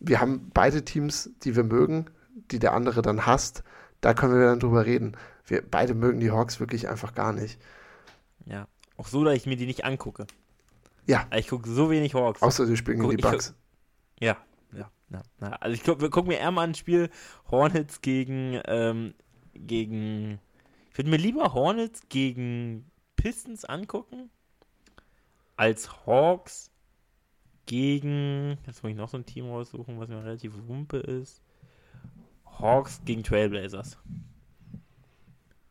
Wir haben beide Teams, die wir mögen, die der andere dann hasst. Da können wir dann drüber reden. Wir beide mögen die Hawks wirklich einfach gar nicht. Ja, auch so, dass ich mir die nicht angucke. Ja. Ich gucke so wenig Hawks. Außer sie spielen gegen die Bucks. Ja, ja, ja. Also ich gucke guck mir eher mal ein Spiel Hornets gegen, ähm, gegen. Ich würde mir lieber Hornets gegen Pistons angucken, als Hawks gegen. Jetzt muss ich noch so ein Team raussuchen, was mir relativ wumpe ist. Hawks gegen Trailblazers.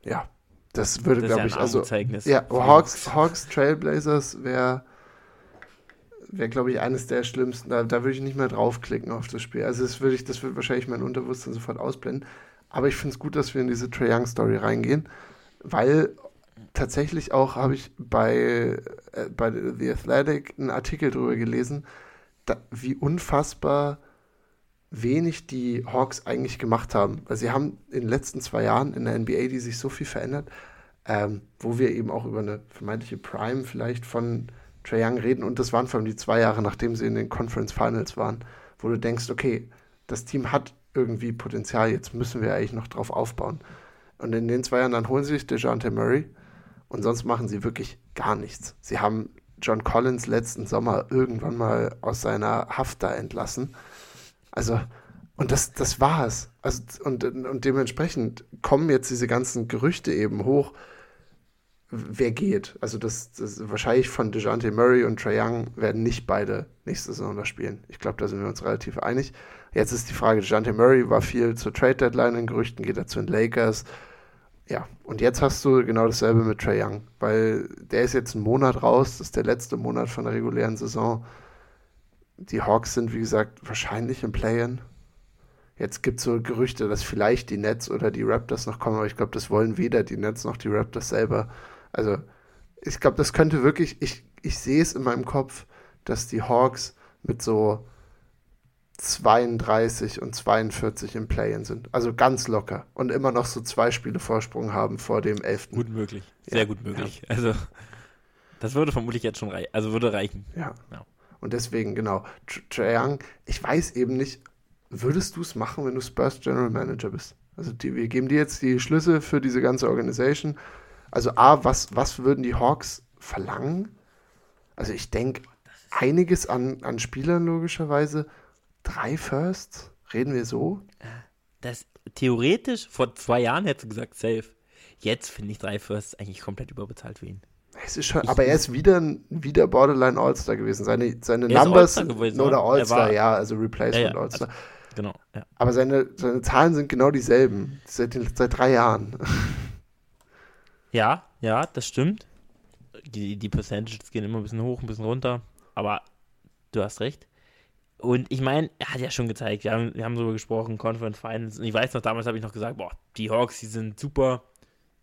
Ja, das würde, glaube ich, also. Ja, Hawks, Hawks Trailblazers wäre, wäre, glaube ich, eines der schlimmsten. Da, da würde ich nicht mehr draufklicken auf das Spiel. Also, das würde ich, das wird wahrscheinlich mein Unterbewusstsein sofort ausblenden. Aber ich finde es gut, dass wir in diese Trae Young Story reingehen, weil tatsächlich auch habe ich bei, äh, bei The Athletic einen Artikel darüber gelesen, da, wie unfassbar wenig die Hawks eigentlich gemacht haben. Weil sie haben in den letzten zwei Jahren in der NBA, die sich so viel verändert, ähm, wo wir eben auch über eine vermeintliche Prime vielleicht von Trae Young reden. Und das waren vor allem die zwei Jahre, nachdem sie in den Conference Finals waren, wo du denkst, okay, das Team hat irgendwie Potenzial, jetzt müssen wir eigentlich noch drauf aufbauen. Und in den zwei Jahren dann holen sie sich DeJounte Murray und sonst machen sie wirklich gar nichts. Sie haben John Collins letzten Sommer irgendwann mal aus seiner Haft da entlassen also, und das, das war's. Also, und, und dementsprechend kommen jetzt diese ganzen Gerüchte eben hoch, wer geht. Also, das, das wahrscheinlich von DeJounte Murray und Trae Young werden nicht beide nächste Saison da spielen. Ich glaube, da sind wir uns relativ einig. Jetzt ist die Frage, DeJounte Murray war viel zur Trade Deadline in Gerüchten, geht er zu den Lakers. Ja, und jetzt hast du genau dasselbe mit Trae Young, weil der ist jetzt einen Monat raus, das ist der letzte Monat von der regulären Saison die Hawks sind, wie gesagt, wahrscheinlich im Play-In. Jetzt gibt es so Gerüchte, dass vielleicht die Nets oder die Raptors noch kommen, aber ich glaube, das wollen weder die Nets noch die Raptors selber. Also, ich glaube, das könnte wirklich, ich, ich sehe es in meinem Kopf, dass die Hawks mit so 32 und 42 im Play-In sind. Also ganz locker. Und immer noch so zwei Spiele Vorsprung haben vor dem 11. Gut möglich. Sehr ja. gut möglich. Ja. Also, das würde vermutlich jetzt schon reichen. Also würde reichen. Ja. ja. Und deswegen, genau, Trae Young, ich weiß eben nicht, würdest du es machen, wenn du Spurs General Manager bist? Also die, wir geben dir jetzt die Schlüsse für diese ganze Organisation. Also A, was, was würden die Hawks verlangen? Also ich denke, einiges an, an Spielern logischerweise. Drei Firsts? Reden wir so? Das theoretisch, vor zwei Jahren hätte gesagt, safe. Jetzt finde ich drei Firsts eigentlich komplett überbezahlt für ihn. Es ist schon, aber er ist wieder, wieder Borderline All-Star gewesen. Seine, seine Numbers gewesen, oder All-Star, ja, also Replacement ja, ja, All-Star. Also, genau, ja. Aber seine, seine Zahlen sind genau dieselben. Seit, seit drei Jahren. Ja, ja, das stimmt. Die, die Percentages gehen immer ein bisschen hoch, ein bisschen runter. Aber du hast recht. Und ich meine, er hat ja schon gezeigt, wir haben, wir haben darüber gesprochen, Conference Finals. Und ich weiß noch, damals habe ich noch gesagt, boah, die Hawks, die sind super,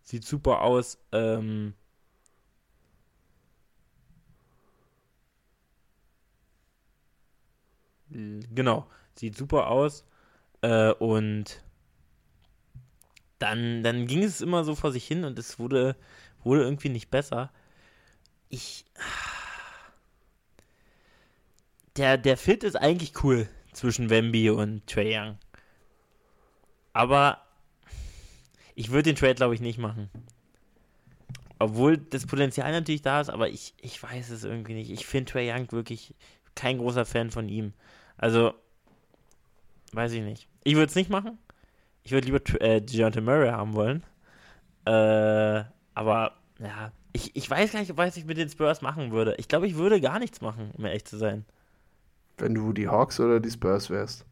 sieht super aus. Ähm, Genau, sieht super aus. Äh, und dann, dann ging es immer so vor sich hin und es wurde, wurde irgendwie nicht besser. Ich. Der, der Fit ist eigentlich cool zwischen Wemby und Trae Young. Aber ich würde den Trade, glaube ich, nicht machen. Obwohl das Potenzial natürlich da ist, aber ich, ich weiß es irgendwie nicht. Ich finde Trae Young wirklich kein großer Fan von ihm. Also, weiß ich nicht. Ich würde es nicht machen. Ich würde lieber äh, Murray haben wollen. Äh, aber Ja, ich, ich weiß gar nicht, was ich mit den Spurs machen würde. Ich glaube, ich würde gar nichts machen, um ehrlich zu sein. Wenn du die Hawks oder die Spurs wärst.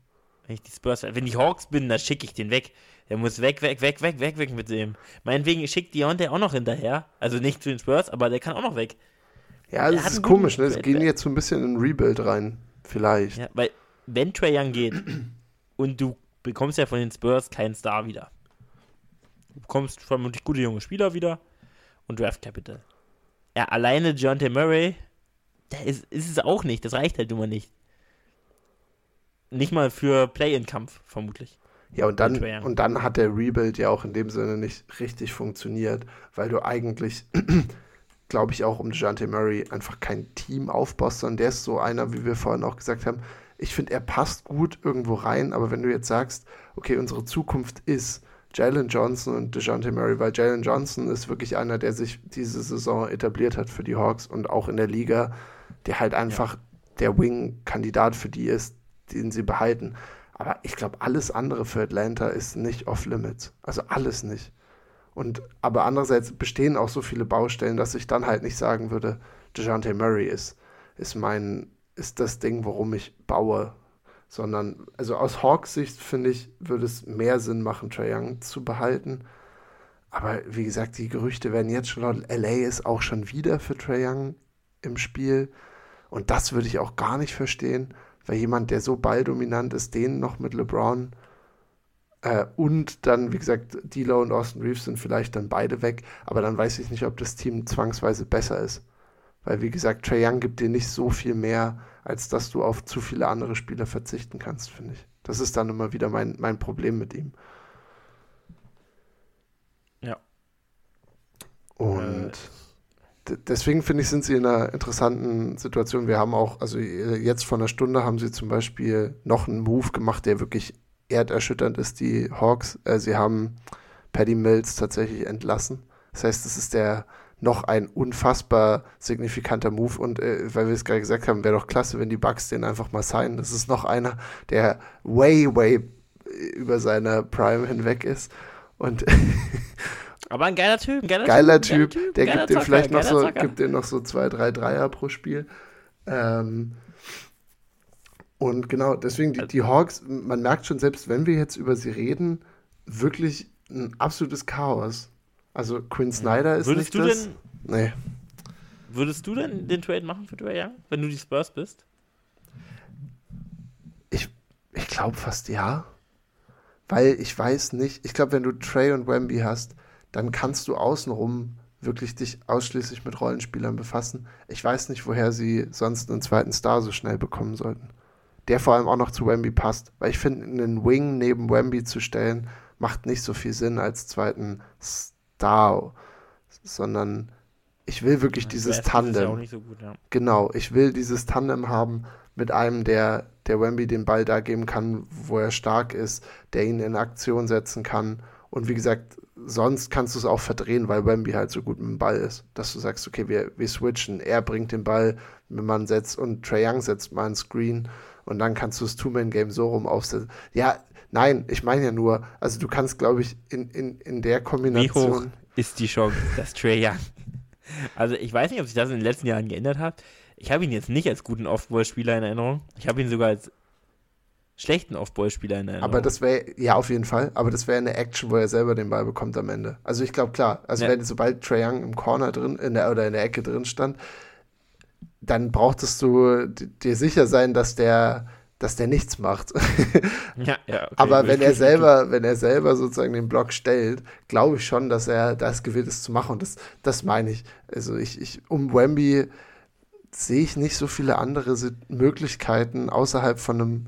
Wenn ich die Spurs, wenn ich Hawks bin, dann schicke ich den weg. Der muss weg, weg, weg, weg, weg, weg mit dem. Meinetwegen schickt Deontay auch noch hinterher. Also nicht zu den Spurs, aber der kann auch noch weg. Ja, das ist komisch, ne? Es gehen jetzt so ein bisschen in Rebuild rein. Vielleicht. Ja, weil, wenn Trey Young geht und du bekommst ja von den Spurs keinen Star wieder. Du bekommst vermutlich gute junge Spieler wieder und Draft Capital. Ja, alleine John T. Murray, der ist, ist es auch nicht. Das reicht halt immer nicht. Nicht mal für Play-in-Kampf, vermutlich. Ja, und dann, und dann hat der Rebuild ja auch in dem Sinne nicht richtig funktioniert, weil du eigentlich, glaube ich, auch um Dejante Murray einfach kein Team aufbaust, sondern der ist so einer, wie wir vorhin auch gesagt haben. Ich finde, er passt gut irgendwo rein, aber wenn du jetzt sagst, okay, unsere Zukunft ist Jalen Johnson und DeJounte Murray, weil Jalen Johnson ist wirklich einer, der sich diese Saison etabliert hat für die Hawks und auch in der Liga, der halt einfach ja. der Wing-Kandidat für die ist, den sie behalten. Aber ich glaube, alles andere für Atlanta ist nicht off-limits. Also alles nicht. Und, aber andererseits bestehen auch so viele Baustellen, dass ich dann halt nicht sagen würde, DeJounte Murray ist, ist mein, ist das Ding, worum ich baue. Sondern, also aus Hawks Sicht finde ich, würde es mehr Sinn machen, Trae Young zu behalten. Aber wie gesagt, die Gerüchte werden jetzt schon laut. LA ist auch schon wieder für Trae Young im Spiel. Und das würde ich auch gar nicht verstehen weil jemand, der so balldominant ist, den noch mit LeBron äh, und dann, wie gesagt, D'Lo und Austin Reeves sind vielleicht dann beide weg, aber dann weiß ich nicht, ob das Team zwangsweise besser ist. Weil, wie gesagt, Trae Young gibt dir nicht so viel mehr, als dass du auf zu viele andere Spieler verzichten kannst, finde ich. Das ist dann immer wieder mein, mein Problem mit ihm. Ja. Und. Äh deswegen finde ich, sind sie in einer interessanten Situation. Wir haben auch, also jetzt vor einer Stunde haben sie zum Beispiel noch einen Move gemacht, der wirklich erderschütternd ist, die Hawks. Äh, sie haben Paddy Mills tatsächlich entlassen. Das heißt, es ist der noch ein unfassbar signifikanter Move und äh, weil wir es gerade gesagt haben, wäre doch klasse, wenn die Bucks den einfach mal signen. Das ist noch einer, der way, way über seiner Prime hinweg ist und Aber ein geiler Typ, ein geiler, geiler Typ. typ. Der gibt dir vielleicht noch so, gibt dir noch so zwei, drei Dreier pro Spiel. Ähm, und genau, deswegen die, die Hawks, man merkt schon, selbst wenn wir jetzt über sie reden, wirklich ein absolutes Chaos. Also Quinn Snyder ist Würdest nicht du das. Denn, nee. Würdest du denn den Trade machen für Trae Young, wenn du die Spurs bist? Ich, ich glaube fast ja. Weil ich weiß nicht, ich glaube, wenn du Trey und Wemby hast, dann kannst du außenrum wirklich dich ausschließlich mit Rollenspielern befassen. Ich weiß nicht, woher sie sonst einen zweiten Star so schnell bekommen sollten. Der vor allem auch noch zu Wemby passt. Weil ich finde, einen Wing neben Wemby zu stellen, macht nicht so viel Sinn als zweiten Star. Sondern ich will wirklich ja, dieses Tandem. So gut, ja. Genau, ich will dieses Tandem haben mit einem, der, der Wemby den Ball da geben kann, wo er stark ist, der ihn in Aktion setzen kann. Und wie gesagt, sonst kannst du es auch verdrehen, weil Wemby halt so gut mit dem Ball ist, dass du sagst, okay, wir, wir switchen, er bringt den Ball, wenn man setzt und Trae Young setzt mal einen Screen und dann kannst du das Two-Man-Game so rum aufsetzen. Ja, nein, ich meine ja nur, also du kannst, glaube ich, in, in, in der Kombination. Wie hoch ist die Chance, dass Trae Young. Also ich weiß nicht, ob sich das in den letzten Jahren geändert hat. Ich habe ihn jetzt nicht als guten Off-Ball-Spieler in Erinnerung. Ich habe ihn sogar als schlechten Off-Ball-Spieler in Erinnerung. Aber das wäre, ja, auf jeden Fall. Aber das wäre eine Action, wo er selber den Ball bekommt am Ende. Also ich glaube, klar, also ja. wenn sobald Trae Young im Corner drin, in der, oder in der Ecke drin stand, dann brauchtest du dir sicher sein, dass der, dass der nichts macht. ja, ja, okay. Aber wenn er selber, wenn er selber sozusagen den Block stellt, glaube ich schon, dass er das gewillt ist zu machen. Und das, das meine ich. Also ich, ich, um Wemby sehe ich nicht so viele andere Möglichkeiten außerhalb von einem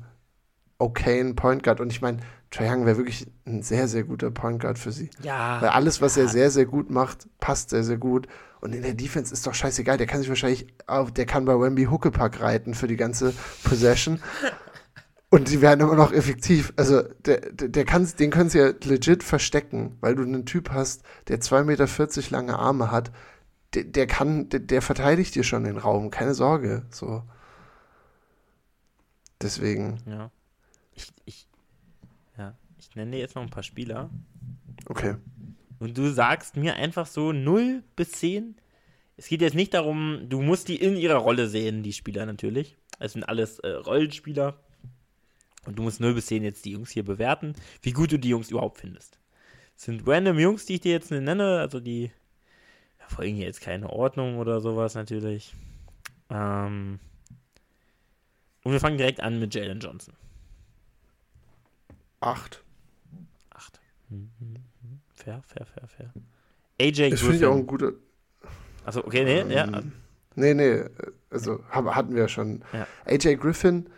okayen Point Guard. Und ich meine, Trae Young wäre wirklich ein sehr, sehr guter Point Guard für sie. Ja. Weil alles, was ja. er sehr, sehr gut macht, passt sehr, sehr gut. Und in der Defense ist doch scheißegal. Der kann sich wahrscheinlich, der kann bei Wemby Huckepack reiten für die ganze Possession. Und die werden immer noch effektiv. Also, der, der, der kann's, den können sie ja legit verstecken, weil du einen Typ hast, der 2,40 Meter lange Arme hat. Der, der kann, der, der verteidigt dir schon den Raum, keine Sorge. So. Deswegen. Ja. Ich, ich, ja, ich nenne dir jetzt noch ein paar Spieler. Okay. und du sagst mir einfach so 0 bis 10. Es geht jetzt nicht darum, du musst die in ihrer Rolle sehen, die Spieler natürlich. Es sind alles äh, Rollenspieler. Und du musst 0 bis 10 jetzt die Jungs hier bewerten, wie gut du die Jungs überhaupt findest. Es sind random Jungs, die ich dir jetzt nenne, also die folgen hier jetzt keine Ordnung oder sowas natürlich. Ähm, und wir fangen direkt an mit Jalen Johnson. Acht. Acht. Fair, fair, fair, fair. AJ Griffin. Das finde ich auch ein guter. Also okay, nee, ähm, ja. Nee, nee, also hatten wir schon. Ja. AJ Griffin,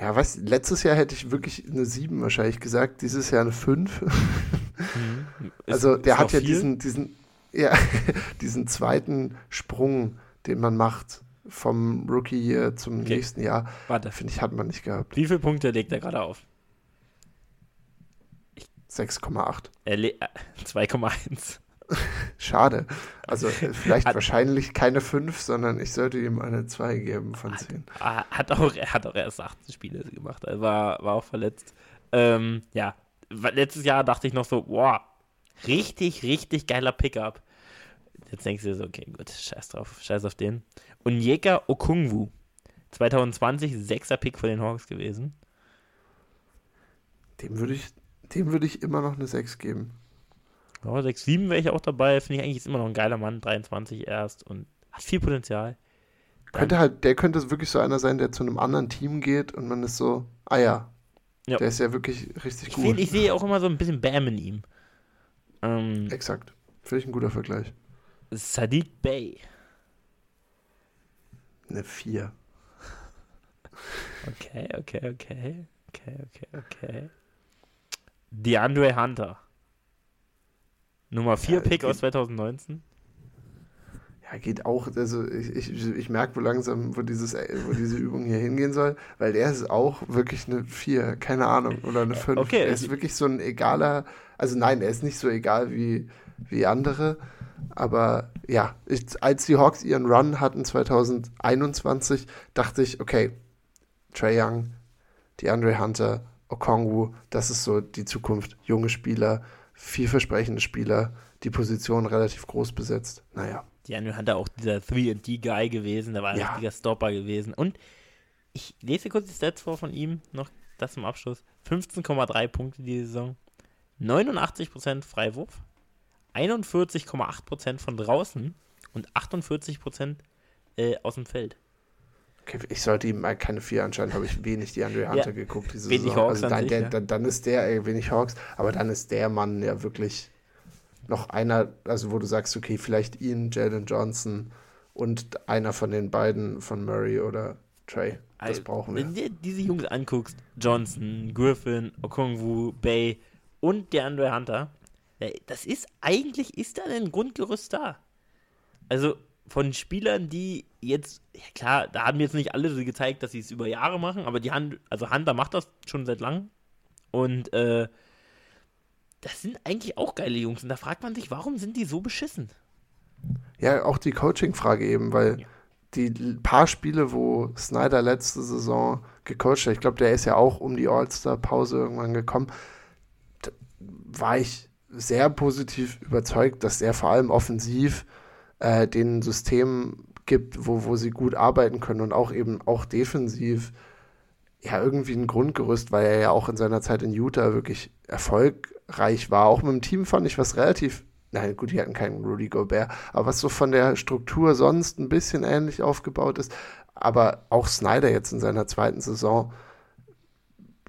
ja, was, letztes Jahr hätte ich wirklich eine 7 wahrscheinlich gesagt, dieses Jahr eine 5. Mhm. also der hat ja diesen, diesen, ja, diesen zweiten Sprung, den man macht vom Rookie hier zum okay. nächsten Jahr. Warte. Finde ich, hat man nicht gehabt. Wie viele Punkte legt er gerade auf? 6,8. 2,1. Schade. Also äh, vielleicht hat, wahrscheinlich keine 5, sondern ich sollte ihm eine 2 geben von 10. Hat, hat, auch, hat auch erst 18 Spiele gemacht. Er war, war auch verletzt. Ähm, ja, letztes Jahr dachte ich noch so, wow, richtig, richtig geiler Pickup. Jetzt denkst du so, okay, gut, scheiß drauf, scheiß auf den. Und Jeka Okungwu, 2020 sechster Pick von den Hawks gewesen. Dem würde ich, dem würde ich immer noch eine 6 geben. Ja, 6-7 wäre ich auch dabei. Finde ich eigentlich ist immer noch ein geiler Mann. 23 erst und hat viel Potenzial. könnte halt, der könnte wirklich so einer sein, der zu einem anderen Team geht und man ist so, ah ja. ja. Der ist ja wirklich richtig ich gut. Find, ich sehe auch immer so ein bisschen Bam in ihm. Ähm, Exakt. Finde ich ein guter Vergleich. Sadiq Bey. Eine 4. Okay, okay, okay. Okay, okay, okay. DeAndre Hunter. Nummer 4 ja, Pick aus 2019. Ja, geht auch, also ich, ich, ich merke wo langsam, wo, dieses, wo diese Übung hier hingehen soll, weil der ist auch wirklich eine 4, keine Ahnung, oder eine 5. Okay. Er ist wirklich so ein egaler, also nein, er ist nicht so egal wie, wie andere, aber ja, ich, als die Hawks ihren Run hatten 2021, dachte ich, okay, Trey Young, DeAndre Hunter, Okongwu, das ist so die Zukunft, junge Spieler, vielversprechende Spieler, die Position relativ groß besetzt. Naja. Die Andrew Hunter auch dieser 3D-Guy gewesen, der war ein ja. richtiger Stopper gewesen. Und ich lese kurz die Stats vor von ihm, noch das zum Abschluss. 15,3 Punkte die Saison, 89% Freiwurf, 41,8% von draußen und 48% äh, aus dem Feld. Okay, ich sollte ihm mal keine vier anscheinend, habe ich wenig die Andre Hunter ja, geguckt diese wenig Saison. Hawks also dann, sich, der, ja. dann, dann, ist der, ey, wenig Hawks, aber dann ist der Mann ja wirklich noch einer, also wo du sagst, okay, vielleicht ihn, Jalen Johnson und einer von den beiden von Murray oder Trey. Das also, brauchen wir. Wenn du dir diese Jungs anguckst, Johnson, Griffin, Okongwu, Bay und der Andre Hunter, das ist eigentlich, ist da ein Grundgerüst da. Also von Spielern, die jetzt, ja klar, da haben jetzt nicht alle so gezeigt, dass sie es über Jahre machen, aber die Hand, also Hunter macht das schon seit langem. Und äh, das sind eigentlich auch geile Jungs. Und da fragt man sich, warum sind die so beschissen? Ja, auch die Coaching-Frage eben, weil ja. die paar Spiele, wo Snyder letzte Saison gecoacht hat, ich glaube, der ist ja auch um die All-Star-Pause irgendwann gekommen, war ich sehr positiv überzeugt, dass er vor allem offensiv äh, den System gibt, wo, wo sie gut arbeiten können und auch eben auch defensiv ja irgendwie ein Grundgerüst, weil er ja auch in seiner Zeit in Utah wirklich erfolgreich war. Auch mit dem Team fand ich was relativ, nein gut, die hatten keinen Rudy Gobert, aber was so von der Struktur sonst ein bisschen ähnlich aufgebaut ist. Aber auch Snyder jetzt in seiner zweiten Saison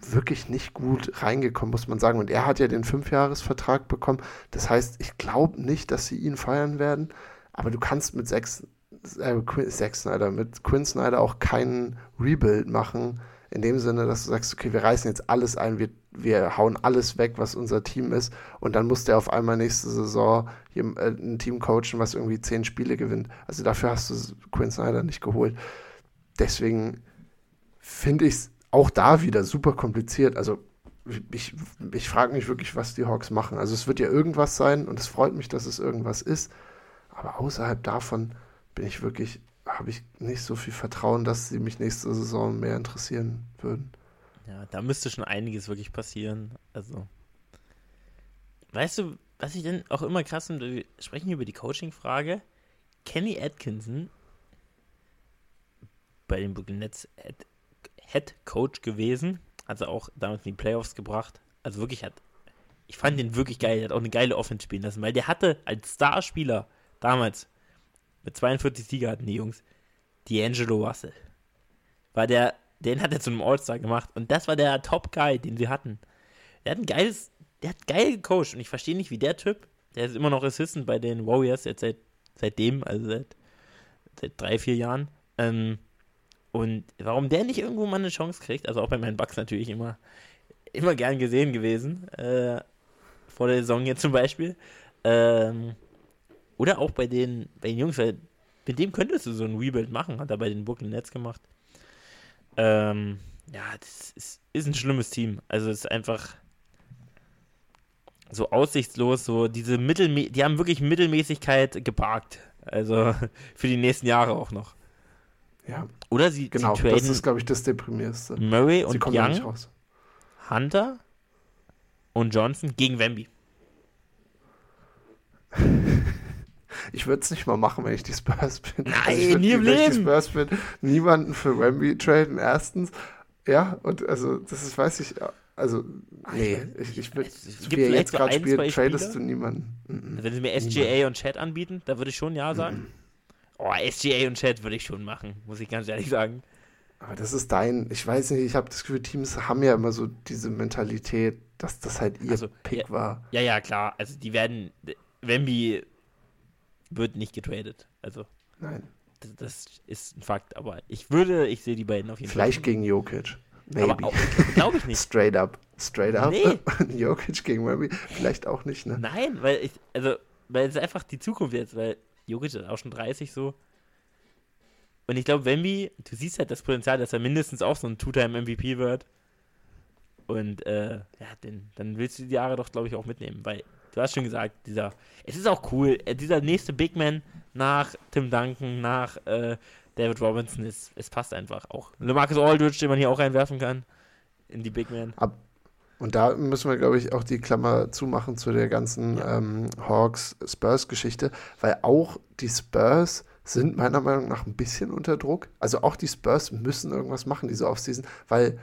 wirklich nicht gut reingekommen, muss man sagen. Und er hat ja den Fünfjahresvertrag bekommen. Das heißt, ich glaube nicht, dass sie ihn feiern werden. Aber du kannst mit sechs, äh, Zack Snyder, mit Quinn Snyder auch keinen Rebuild machen, in dem Sinne, dass du sagst, okay, wir reißen jetzt alles ein, wir, wir hauen alles weg, was unser Team ist, und dann muss der auf einmal nächste Saison hier, äh, ein Team coachen, was irgendwie zehn Spiele gewinnt. Also dafür hast du Quinn Snyder nicht geholt. Deswegen finde ich es auch da wieder super kompliziert. Also ich, ich frage mich wirklich, was die Hawks machen. Also es wird ja irgendwas sein und es freut mich, dass es irgendwas ist. Aber außerhalb davon bin ich wirklich, habe ich nicht so viel Vertrauen, dass sie mich nächste Saison mehr interessieren würden. Ja, da müsste schon einiges wirklich passieren. Also, weißt du, was ich dann auch immer krass finde, wir sprechen über die Coaching-Frage. Kenny Atkinson bei den Brooklyn Nets Head, Head Coach gewesen, also auch damals in die Playoffs gebracht. Also wirklich hat, ich fand den wirklich geil, der hat auch eine geile Offense spielen lassen, weil der hatte als Starspieler damals mit 42 Sieger hatten die Jungs D'Angelo Russell. War der, den hat er zu einem All-Star gemacht und das war der Top-Guy, den sie hatten. Der hat ein geiles, der hat geil gecoacht und ich verstehe nicht, wie der Typ, der ist immer noch Assistant bei den Warriors jetzt seit, seitdem, also seit, seit drei, vier Jahren. Ähm, und warum der nicht irgendwo mal eine Chance kriegt, also auch bei meinen Bucks natürlich immer, immer gern gesehen gewesen, äh, vor der Saison jetzt zum Beispiel. Ähm, oder auch bei den, bei den Jungs, weil mit dem könntest du so ein Rebuild machen, hat er bei den Brooklyn Nets gemacht. Ähm, ja, das ist, ist ein schlimmes Team. Also es ist einfach so aussichtslos, so diese Mittelmä die haben wirklich Mittelmäßigkeit geparkt. Also für die nächsten Jahre auch noch. Ja. Oder sie, genau, sie das ist, glaube ich, das Deprimierendste. Murray und Young, Hunter und Johnson gegen Wemby. Ich würde es nicht mal machen, wenn ich die Spurs bin. Nein, also nie im Leben. Wenn ich die Spurs bin, niemanden für Wemby traden, erstens. Ja, und also, das ist, weiß ich, also, nee, ich, ich würde, wie er jetzt gerade spielt, tradest du niemanden. Also wenn sie mir SGA Niemand. und Chat anbieten, da würde ich schon Ja sagen. Oh, SGA und Chat würde ich schon machen, muss ich ganz ehrlich sagen. Aber das ist dein, ich weiß nicht, ich habe das Gefühl, Teams haben ja immer so diese Mentalität, dass das halt ihr also, Pick ja, war. Ja, ja, klar. Also die werden, Wemby wird nicht getradet. Also. Nein. Das, das, ist ein Fakt, aber ich würde, ich sehe die beiden auf jeden Vielleicht Fall. Vielleicht gegen Jokic. Maybe. Glaube ich nicht. Straight up. Straight up. Nee. Jokic gegen Wemby. Vielleicht auch nicht, ne? Nein, weil ich, also, weil es einfach die Zukunft jetzt, weil Jokic ist auch schon 30 so. Und ich glaube, Wemby, du siehst halt das Potenzial, dass er mindestens auch so ein Two-Time-MVP wird. Und äh, ja, den, dann willst du die Jahre doch, glaube ich, auch mitnehmen, weil du hast schon gesagt, dieser, es ist auch cool, äh, dieser nächste Big Man nach Tim Duncan, nach äh, David Robinson, ist, es passt einfach auch. Marcus Aldridge, den man hier auch reinwerfen kann, in die Big Man. Ab, und da müssen wir, glaube ich, auch die Klammer zumachen zu der ganzen ja. ähm, Hawks-Spurs-Geschichte, weil auch die Spurs sind meiner Meinung nach ein bisschen unter Druck. Also auch die Spurs müssen irgendwas machen diese Offseason, weil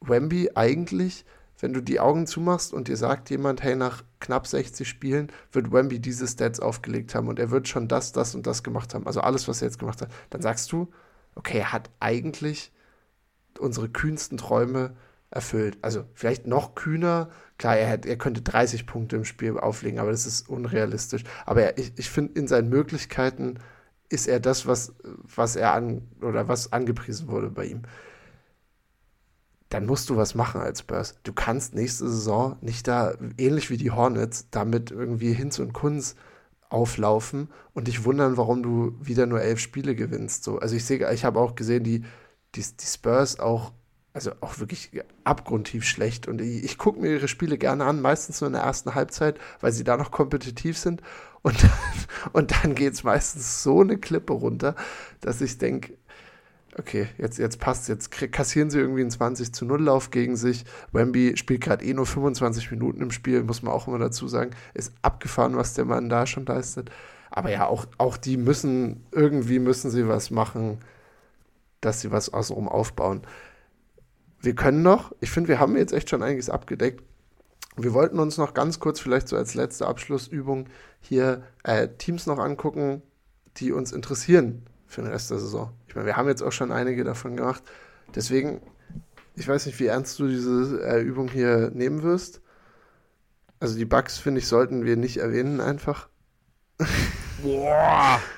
Wemby eigentlich, wenn du die Augen zumachst und dir sagt jemand, hey, nach knapp 60 Spielen wird Wemby diese Stats aufgelegt haben und er wird schon das, das und das gemacht haben, also alles, was er jetzt gemacht hat, dann sagst du, okay, er hat eigentlich unsere kühnsten Träume erfüllt. Also vielleicht noch kühner. Klar, er, hat, er könnte 30 Punkte im Spiel auflegen, aber das ist unrealistisch. Aber er, ich, ich finde, in seinen Möglichkeiten ist er das, was, was er an oder was angepriesen wurde bei ihm. Dann musst du was machen als Spurs. Du kannst nächste Saison nicht da, ähnlich wie die Hornets, damit irgendwie Hinz und Kunz auflaufen und dich wundern, warum du wieder nur elf Spiele gewinnst. So, also ich sehe, ich habe auch gesehen, die, die, die Spurs auch also auch wirklich abgrundtief schlecht. Und ich, ich gucke mir ihre Spiele gerne an, meistens nur in der ersten Halbzeit, weil sie da noch kompetitiv sind. Und dann, und dann geht es meistens so eine Klippe runter, dass ich denke, okay, jetzt, jetzt passt jetzt kassieren sie irgendwie einen 20 zu 0 Lauf gegen sich. Wemby spielt gerade eh nur 25 Minuten im Spiel, muss man auch immer dazu sagen. Ist abgefahren, was der Mann da schon leistet. Aber ja, auch, auch die müssen, irgendwie müssen sie was machen, dass sie was außenrum aufbauen wir können noch, ich finde, wir haben jetzt echt schon einiges abgedeckt. Wir wollten uns noch ganz kurz, vielleicht so als letzte Abschlussübung, hier äh, Teams noch angucken, die uns interessieren für den Rest der Saison. Ich meine, wir haben jetzt auch schon einige davon gemacht. Deswegen, ich weiß nicht, wie ernst du diese äh, Übung hier nehmen wirst. Also die Bugs, finde ich, sollten wir nicht erwähnen einfach. Boah!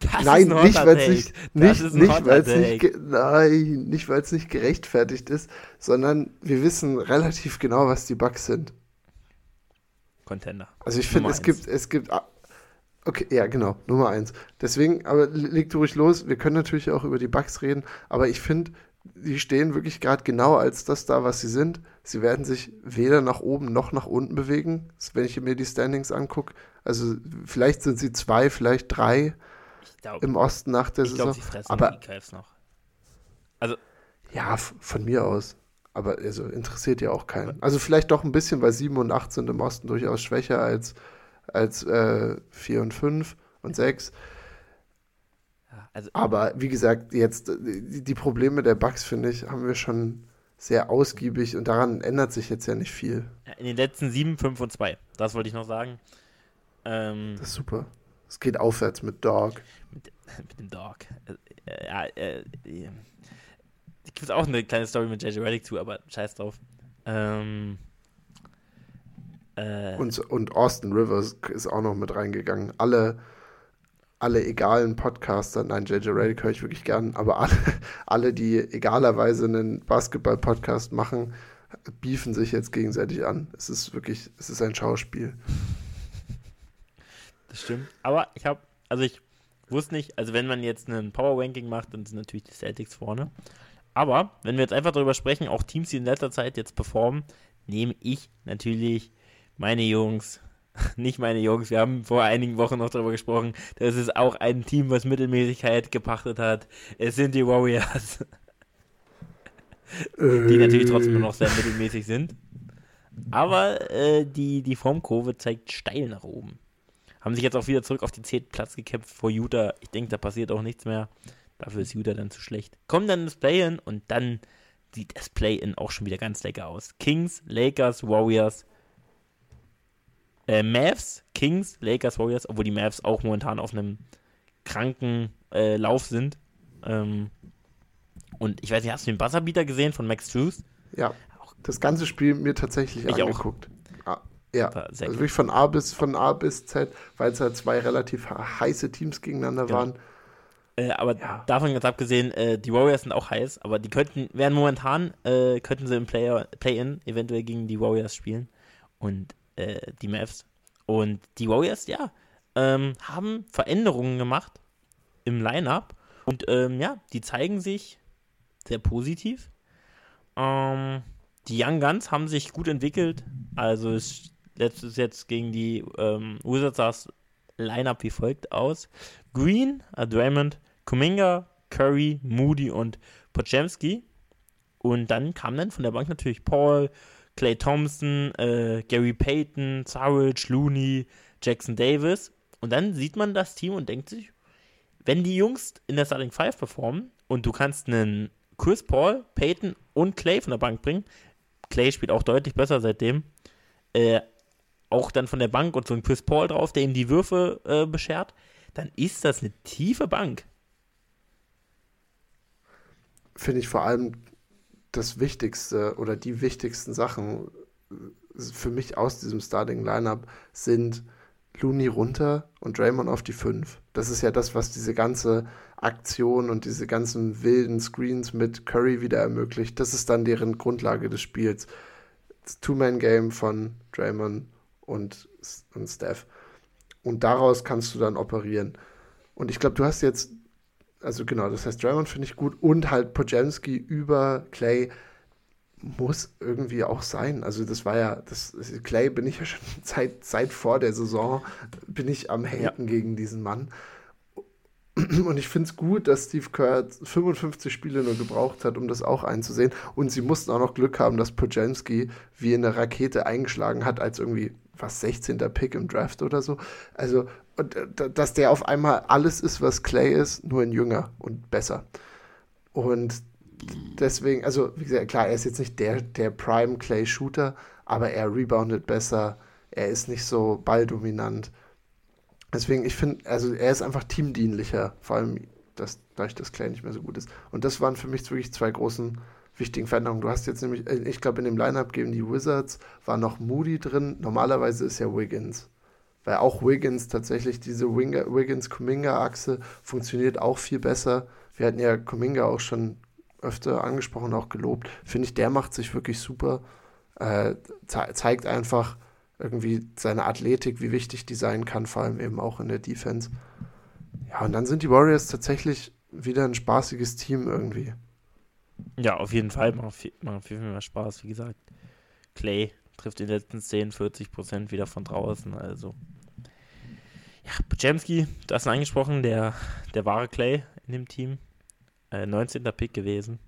Das nein, nicht, weil es nicht, nicht, nicht, weil's nicht, nein, nicht, weil es nicht gerechtfertigt ist, sondern wir wissen relativ genau, was die Bugs sind. Contender. Also ich finde, es gibt, es gibt, okay, ja, genau, Nummer eins. Deswegen, aber leg du ruhig los. Wir können natürlich auch über die Bugs reden, aber ich finde, die stehen wirklich gerade genau als das da, was sie sind. Sie werden sich weder nach oben noch nach unten bewegen, wenn ich mir die Standings angucke. Also vielleicht sind sie zwei, vielleicht drei glaub, im Osten nach der ich Saison. Glaub, sie fressen aber die Cavs noch. Also ja, von mir aus. Aber also interessiert ja auch keinen. Also vielleicht doch ein bisschen, weil 7 und 8 sind im Osten durchaus schwächer als als äh, 4 und 5 und 6. Also, Aber wie gesagt, jetzt die, die Probleme der Bugs, finde ich, haben wir schon sehr ausgiebig und daran ändert sich jetzt ja nicht viel. In den letzten 7, 5 und 2. Das wollte ich noch sagen. Ähm, das ist super. Es geht aufwärts mit Dog. Mit, mit dem Dog. Äh, ja, äh, äh, gibt auch eine kleine Story mit JJ Reddick zu, aber scheiß drauf. Ähm, äh, und, und Austin Rivers ist auch noch mit reingegangen. Alle, alle egalen Podcaster, nein, JJ Reddick höre ich wirklich gern, aber alle, alle die egalerweise einen Basketball-Podcast machen, beefen sich jetzt gegenseitig an. Es ist wirklich, es ist ein Schauspiel. Das stimmt. Aber ich habe, also ich wusste nicht, also wenn man jetzt einen Power Ranking macht, dann sind natürlich die Celtics vorne. Aber wenn wir jetzt einfach darüber sprechen, auch Teams, die in letzter Zeit jetzt performen, nehme ich natürlich meine Jungs, nicht meine Jungs, wir haben vor einigen Wochen noch darüber gesprochen, das ist auch ein Team, was Mittelmäßigkeit gepachtet hat. Es sind die Warriors. die natürlich trotzdem noch sehr mittelmäßig sind. Aber äh, die, die Formkurve zeigt steil nach oben. Haben sich jetzt auch wieder zurück auf den 10. Platz gekämpft vor Utah. Ich denke, da passiert auch nichts mehr. Dafür ist Utah dann zu schlecht. Kommen dann ins Play-In und dann sieht das Play-In auch schon wieder ganz lecker aus. Kings, Lakers, Warriors, äh, Mavs, Kings, Lakers, Warriors, obwohl die Mavs auch momentan auf einem kranken äh, Lauf sind. Ähm, und ich weiß nicht, hast du den Buzzerbeater gesehen von Max Truth? Ja, das ganze Spiel mir tatsächlich ich angeguckt. Ah, ja, also wirklich von A bis von A bis Z, weil es halt zwei relativ heiße Teams gegeneinander genau. waren. Äh, aber ja. davon ganz abgesehen, äh, die Warriors sind auch heiß, aber die könnten, wären momentan, äh, könnten sie im Play-In eventuell gegen die Warriors spielen. Und äh, die Mavs. Und die Warriors, ja, ähm, haben Veränderungen gemacht im Lineup. Und ähm, ja, die zeigen sich sehr positiv. Ähm, die Young Guns haben sich gut entwickelt. Also es letztes jetzt gegen die ähm, Wizards Lineup wie folgt aus. Green, äh, Draymond, Kuminga, Curry, Moody und Pochemski. Und dann kam dann von der Bank natürlich Paul, Clay Thompson, äh, Gary Payton, Sarge, Looney, Jackson Davis. Und dann sieht man das Team und denkt sich, wenn die Jungs in der Starting Five performen und du kannst einen Chris Paul, Payton und Clay von der Bank bringen, Clay spielt auch deutlich besser seitdem, äh, auch dann von der Bank und so ein Chris Paul drauf, der ihm die Würfe äh, beschert, dann ist das eine tiefe Bank. Finde ich vor allem das Wichtigste oder die wichtigsten Sachen für mich aus diesem Starting Lineup sind Looney runter und Draymond auf die 5. Das ist ja das, was diese ganze Aktion und diese ganzen wilden Screens mit Curry wieder ermöglicht. Das ist dann deren Grundlage des Spiels. Das Two-Man-Game von Draymond und, und Steph. Und daraus kannst du dann operieren. Und ich glaube, du hast jetzt also genau, das heißt, Draymond finde ich gut und halt Pojemski über Clay muss irgendwie auch sein. Also das war ja, das Clay bin ich ja schon seit, seit vor der Saison, bin ich am Haten ja. gegen diesen Mann. Und ich finde es gut, dass Steve Kerr 55 Spiele nur gebraucht hat, um das auch einzusehen. Und sie mussten auch noch Glück haben, dass Pojanski wie eine Rakete eingeschlagen hat, als irgendwie was 16. Pick im Draft oder so. Also, dass der auf einmal alles ist, was Clay ist, nur in jünger und besser. Und deswegen, also wie gesagt, klar, er ist jetzt nicht der, der Prime Clay Shooter, aber er reboundet besser, er ist nicht so balldominant. Deswegen, ich finde, also er ist einfach teamdienlicher, vor allem dass, dadurch, dass Clay nicht mehr so gut ist. Und das waren für mich wirklich zwei großen wichtigen Veränderungen. Du hast jetzt nämlich, äh, ich glaube, in dem Lineup gegen die Wizards war noch Moody drin. Normalerweise ist ja Wiggins. Weil auch Wiggins tatsächlich diese Wiggins-Kuminga-Achse funktioniert auch viel besser. Wir hatten ja Kuminga auch schon öfter angesprochen, auch gelobt. Finde ich, der macht sich wirklich super. Äh, ze zeigt einfach irgendwie seine Athletik, wie wichtig die sein kann, vor allem eben auch in der Defense. Ja, und dann sind die Warriors tatsächlich wieder ein spaßiges Team irgendwie. Ja, auf jeden Fall. Macht viel, macht viel mehr Spaß. Wie gesagt, Clay trifft in den letzten 10, 40 Prozent wieder von draußen. Also, ja, Pajemski, du hast ihn angesprochen, der, der wahre Clay in dem Team. Äh, 19. Pick gewesen.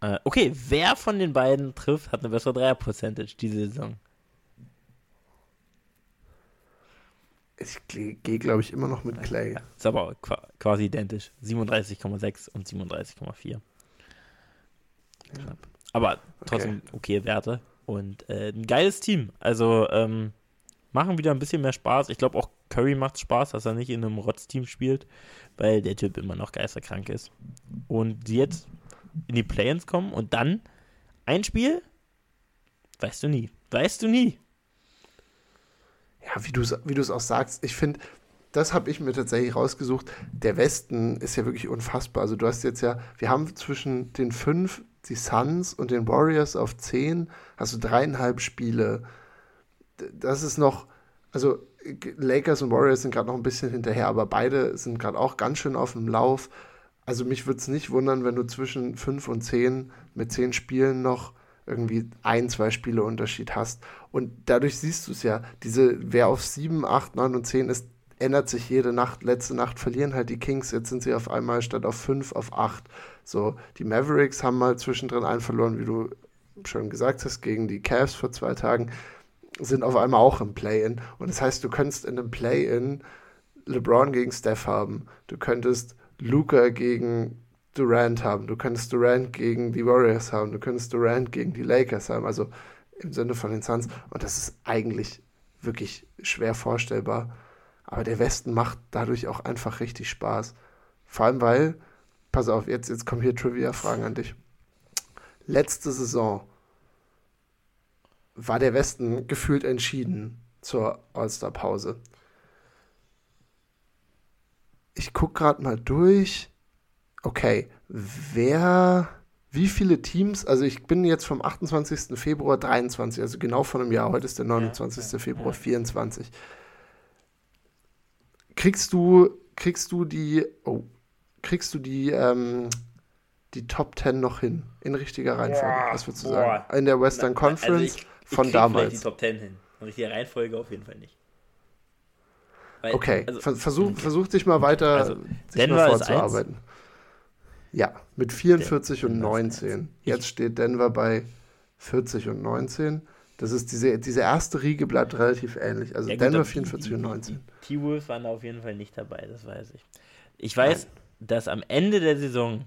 Äh, okay, wer von den beiden trifft, hat eine bessere Dreier-Percentage diese Saison? Ich gehe, glaube ich, immer noch mit Clay. Ist aber quasi identisch. 37,6 und 37,4. Ja. Aber trotzdem okay. okay Werte. Und äh, ein geiles Team. Also ähm, machen wieder ein bisschen mehr Spaß. Ich glaube auch Curry macht Spaß, dass er nicht in einem Rotz-Team spielt, weil der Typ immer noch geisterkrank ist. Und die jetzt in die Play-ins kommen und dann ein Spiel, weißt du nie. Weißt du nie. Ja, wie du es wie auch sagst, ich finde, das habe ich mir tatsächlich rausgesucht. Der Westen ist ja wirklich unfassbar. Also du hast jetzt ja, wir haben zwischen den fünf, die Suns und den Warriors auf zehn, hast du dreieinhalb Spiele. Das ist noch, also Lakers und Warriors sind gerade noch ein bisschen hinterher, aber beide sind gerade auch ganz schön auf dem Lauf. Also mich würde es nicht wundern, wenn du zwischen 5 und 10 mit 10 Spielen noch irgendwie ein, zwei Spiele Unterschied hast. Und dadurch siehst du es ja, diese, wer auf 7, 8, 9 und 10 ist, ändert sich jede Nacht. Letzte Nacht verlieren halt die Kings, jetzt sind sie auf einmal statt auf 5 auf 8. So, die Mavericks haben mal zwischendrin einen verloren, wie du schon gesagt hast, gegen die Cavs vor zwei Tagen, sind auf einmal auch im Play-In. Und das heißt, du könntest in einem Play-In LeBron gegen Steph haben. Du könntest Luca gegen Durant haben, du könntest Durant gegen die Warriors haben, du könntest Durant gegen die Lakers haben, also im Sinne von den Suns. Und das ist eigentlich wirklich schwer vorstellbar. Aber der Westen macht dadurch auch einfach richtig Spaß. Vor allem, weil, pass auf, jetzt, jetzt kommen hier Trivia-Fragen an dich. Letzte Saison war der Westen gefühlt entschieden zur All-Star-Pause ich gucke gerade mal durch. Okay, wer, wie viele Teams, also ich bin jetzt vom 28. Februar 23, also genau von einem Jahr, heute ist der 29. Ja, Februar ja. 24. Kriegst du, kriegst du die, oh, kriegst du die, ähm, die Top 10 noch hin, in richtiger Reihenfolge, boah, was würdest du boah. sagen? In der Western Conference also ich, ich von damals. die Top 10 hin, in richtiger Reihenfolge auf jeden Fall nicht. Weil, okay, also, versuch, okay. versuch dich mal weiter also, sich mal vorzuarbeiten. Ja, mit 44 Den, und 19. Jetzt steht Denver bei 40 und 19. Das ist diese, diese erste Riege bleibt relativ ähnlich. Also ja, Denver gut, 44 die, und 19. T-Wolves waren auf jeden Fall nicht dabei, das weiß ich. Ich weiß, Nein. dass am Ende der Saison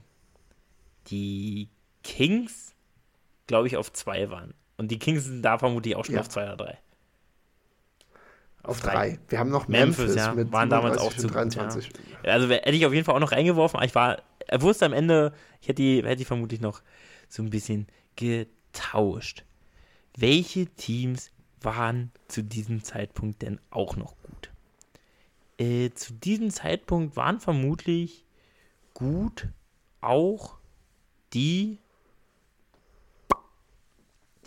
die Kings, glaube ich, auf zwei waren. Und die Kings sind da vermutlich auch schon ja. auf zwei oder drei. Auf drei. Wir haben noch Memphis, Memphis ja, mit waren damals auch zu 23. Ja. Also hätte ich auf jeden Fall auch noch reingeworfen. Ich war, er wusste am Ende, ich hätte die, hätte die vermutlich noch so ein bisschen getauscht. Welche Teams waren zu diesem Zeitpunkt denn auch noch gut? Äh, zu diesem Zeitpunkt waren vermutlich gut auch die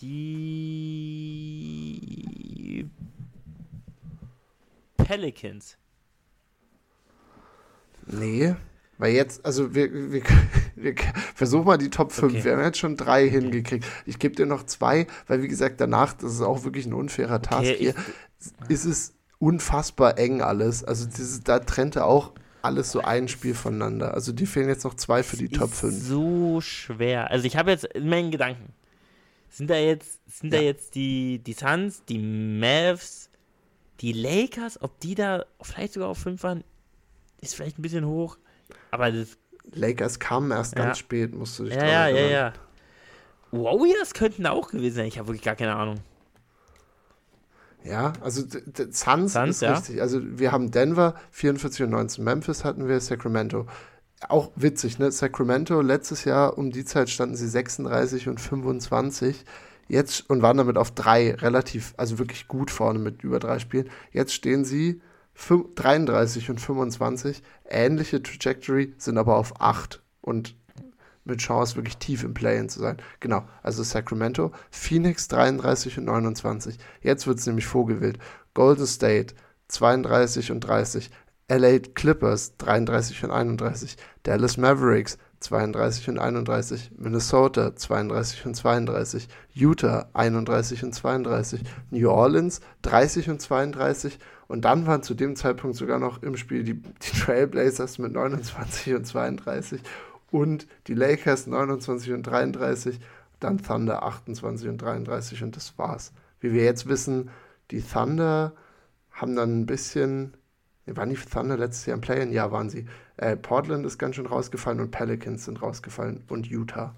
die Pelicans. Nee, weil jetzt, also wir, wir, wir versuchen mal die Top 5. Okay. Wir haben jetzt schon drei okay. hingekriegt. Ich gebe dir noch zwei, weil wie gesagt, danach, das ist auch wirklich ein unfairer Task okay, hier, ist es unfassbar eng alles. Also dieses, da trennte auch alles so ein Spiel voneinander. Also die fehlen jetzt noch zwei für die Top 5. So schwer. Also ich habe jetzt in meinen Gedanken. Sind da jetzt, sind ja. da jetzt die, die Suns, die Mavs, die Lakers, ob die da vielleicht sogar auf 5 waren, ist vielleicht ein bisschen hoch. Aber das. Lakers kamen erst ja. ganz spät, musst du dich Ja, ja, ja, ja. Warriors könnten auch gewesen sein. Ich habe wirklich gar keine Ahnung. Ja, also Suns, Suns ist ja. richtig. Also wir haben Denver, 44 und 19. Memphis hatten wir, Sacramento. Auch witzig, ne? Sacramento, letztes Jahr um die Zeit standen sie 36 und 25. Jetzt und waren damit auf drei relativ, also wirklich gut vorne mit über drei Spielen. Jetzt stehen sie 33 und 25. Ähnliche Trajectory, sind aber auf 8 und mit Chance wirklich tief im Play-In zu sein. Genau, also Sacramento, Phoenix 33 und 29. Jetzt wird es nämlich vogelwild. Golden State 32 und 30. LA Clippers 33 und 31. Dallas Mavericks 32 und 31, Minnesota 32 und 32, Utah 31 und 32, New Orleans 30 und 32 und dann waren zu dem Zeitpunkt sogar noch im Spiel die, die Trailblazers mit 29 und 32 und die Lakers 29 und 33, dann Thunder 28 und 33 und das war's. Wie wir jetzt wissen, die Thunder haben dann ein bisschen Waren die Thunder letztes Jahr im Play-In? Ja, waren sie. Äh, Portland ist ganz schön rausgefallen und Pelicans sind rausgefallen und Utah.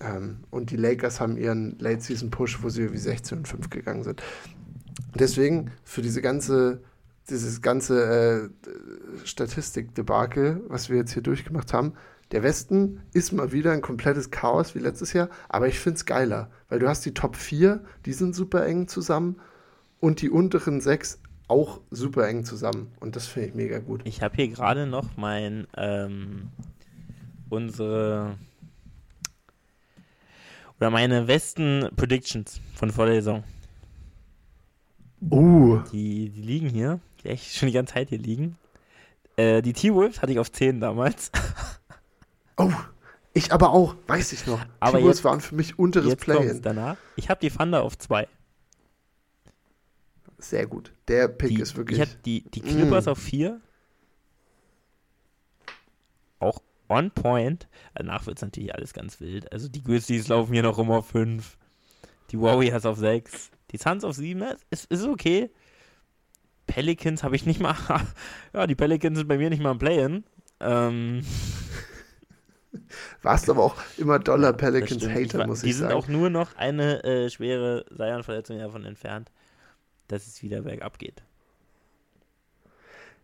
Ähm, und die Lakers haben ihren Late-Season-Push, wo sie wie 16 und 5 gegangen sind. Deswegen für diese ganze, dieses ganze äh, Statistik-Debakel, was wir jetzt hier durchgemacht haben, der Westen ist mal wieder ein komplettes Chaos wie letztes Jahr, aber ich finde es geiler, weil du hast die Top 4, die sind super eng zusammen und die unteren 6 auch super eng zusammen und das finde ich mega gut. Ich habe hier gerade noch mein ähm, unsere oder meine Westen Predictions von vor der Saison. Uh. Die, die liegen hier, die echt schon die ganze Zeit hier liegen. Äh, die T-Wolves hatte ich auf 10 damals. Oh, ich aber auch, weiß ich noch. Aber T-Wolves waren für mich unteres Play-In. danach. Ich habe die Thunder auf 2. Sehr gut. Der Pick die, ist wirklich. Ich hatte die, die Clippers mm. auf 4. Auch on point. Danach wird es natürlich alles ganz wild. Also die Grizzlies laufen hier noch rum auf 5. Die Warriors auf 6. Die Suns auf 7. Ist, ist okay. Pelicans habe ich nicht mal. ja, die Pelicans sind bei mir nicht mal im Play-In. Ähm. Warst aber auch immer Dollar Pelicans-Hater, muss ich sagen. Die sind auch nur noch eine äh, schwere Zion-Verletzung davon entfernt, dass es wieder bergab geht.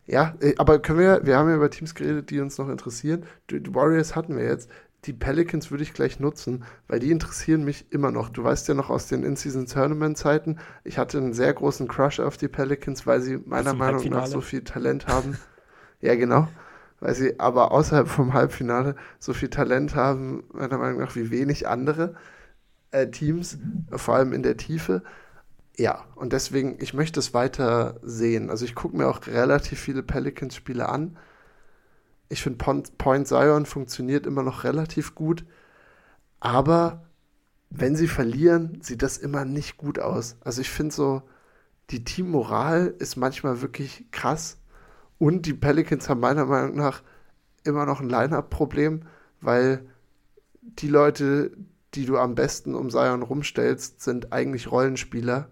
Ja, äh, aber können wir, wir haben ja über Teams geredet, die uns noch interessieren. Die Warriors hatten wir jetzt. Die Pelicans würde ich gleich nutzen, weil die interessieren mich immer noch. Du weißt ja noch aus den In-Season-Tournament-Zeiten, ich hatte einen sehr großen Crush auf die Pelicans, weil sie meiner Meinung Halbfinale. nach so viel Talent haben. ja, genau. Weil sie aber außerhalb vom Halbfinale so viel Talent haben, meiner Meinung nach, wie wenig andere äh, Teams, vor allem in der Tiefe. Ja, und deswegen, ich möchte es weiter sehen. Also ich gucke mir auch relativ viele Pelicans-Spiele an. Ich finde, Point Zion funktioniert immer noch relativ gut. Aber wenn sie verlieren, sieht das immer nicht gut aus. Also ich finde so, die Teammoral ist manchmal wirklich krass. Und die Pelicans haben meiner Meinung nach immer noch ein Line-Up-Problem, weil die Leute, die du am besten um Zion rumstellst, sind eigentlich Rollenspieler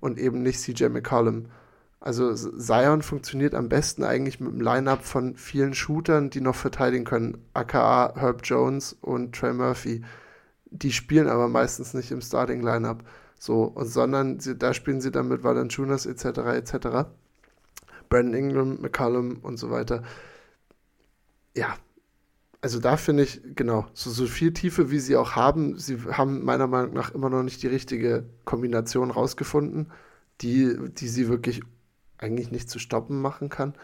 und eben nicht CJ McCollum. Also Zion funktioniert am besten eigentlich mit einem Lineup von vielen Shootern, die noch verteidigen können. aka Herb Jones und Trey Murphy. Die spielen aber meistens nicht im Starting Lineup. So, sondern sie, da spielen sie dann mit Valanciunas etc. etc. Brandon Ingram, McCollum und so weiter. Ja, also da finde ich, genau, so, so viel Tiefe, wie sie auch haben, sie haben meiner Meinung nach immer noch nicht die richtige Kombination rausgefunden, die, die sie wirklich eigentlich nicht zu stoppen machen kann.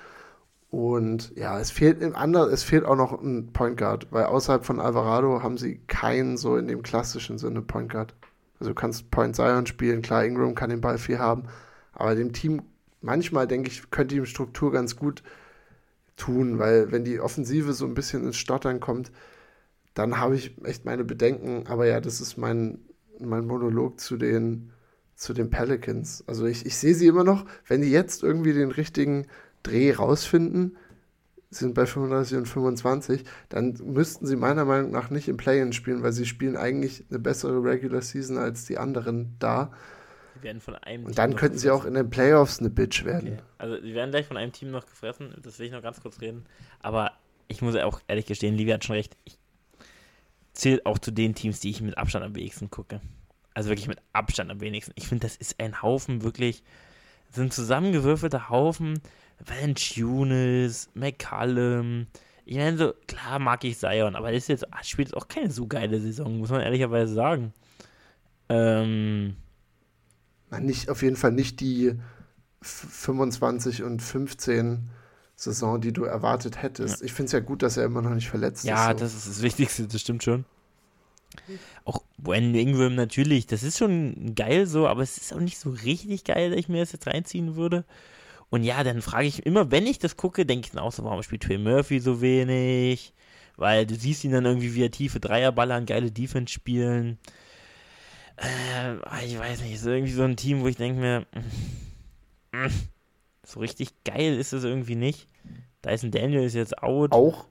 Und ja, es fehlt im anderen, es fehlt auch noch ein Point Guard, weil außerhalb von Alvarado haben sie keinen so in dem klassischen Sinne Point Guard. Also du kannst Point Zion spielen, klar, Ingram kann den Ball viel haben, aber dem Team, manchmal denke ich, könnte ihm Struktur ganz gut tun, weil wenn die Offensive so ein bisschen ins Stottern kommt, dann habe ich echt meine Bedenken. Aber ja, das ist mein, mein Monolog zu den, zu den Pelicans. Also ich, ich sehe sie immer noch, wenn die jetzt irgendwie den richtigen Dreh rausfinden, sind bei 35 und 25, dann müssten sie meiner Meinung nach nicht im Play-In spielen, weil sie spielen eigentlich eine bessere Regular Season als die anderen da. Die werden von einem Und dann könnten sie auch in den Playoffs eine Bitch werden. Okay. Also, sie werden gleich von einem Team noch gefressen, das will ich noch ganz kurz reden. Aber ich muss auch ehrlich gestehen, Livia hat schon recht. Ich zähle auch zu den Teams, die ich mit Abstand am wenigsten gucke. Also wirklich mit Abstand am wenigsten. Ich finde, das ist ein Haufen wirklich, das sind zusammengewürfelte Haufen. Valanciunas, McCallum. Ich meine, so, klar mag ich Zion, aber das ist jetzt, spielt auch keine so geile Saison, muss man ehrlicherweise sagen. Ähm, nicht, auf jeden Fall nicht die 25 und 15 Saison, die du erwartet hättest. Ja. Ich finde es ja gut, dass er immer noch nicht verletzt ja, ist. Ja, so. das ist das Wichtigste, das stimmt schon. Auch Brandon Ingram natürlich, das ist schon geil so, aber es ist auch nicht so richtig geil, dass ich mir das jetzt reinziehen würde. Und ja, dann frage ich immer, wenn ich das gucke, denke ich dann auch so, warum spielt Trey Murphy so wenig? Weil du siehst ihn dann irgendwie wie er tiefe Dreier ballern, geile Defense spielen. Äh, ich weiß nicht, ist irgendwie so ein Team, wo ich denke mir, mm, mm, so richtig geil ist es irgendwie nicht. Dyson Daniel ist jetzt out. Auch?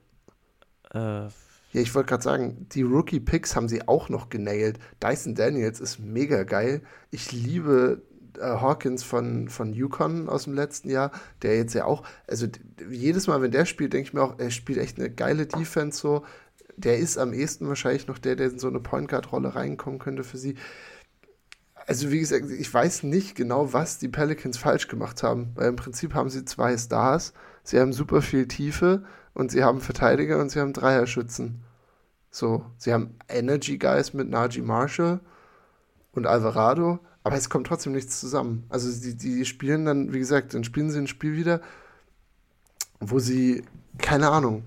Äh, ja, ich wollte gerade sagen, die Rookie-Picks haben sie auch noch genailt. Dyson Daniels ist mega geil. Ich liebe äh, Hawkins von, von Yukon aus dem letzten Jahr, der jetzt ja auch, also jedes Mal, wenn der spielt, denke ich mir auch, er spielt echt eine geile Defense so. Der ist am ehesten wahrscheinlich noch der, der in so eine Point Guard Rolle reinkommen könnte für sie. Also wie gesagt, ich weiß nicht genau, was die Pelicans falsch gemacht haben, weil im Prinzip haben sie zwei Stars, sie haben super viel Tiefe und sie haben Verteidiger und sie haben Dreierschützen. So, sie haben Energy Guys mit Najee Marshall und Alvarado, aber es kommt trotzdem nichts zusammen. Also die, die spielen dann, wie gesagt, dann spielen sie ein Spiel wieder, wo sie, keine Ahnung,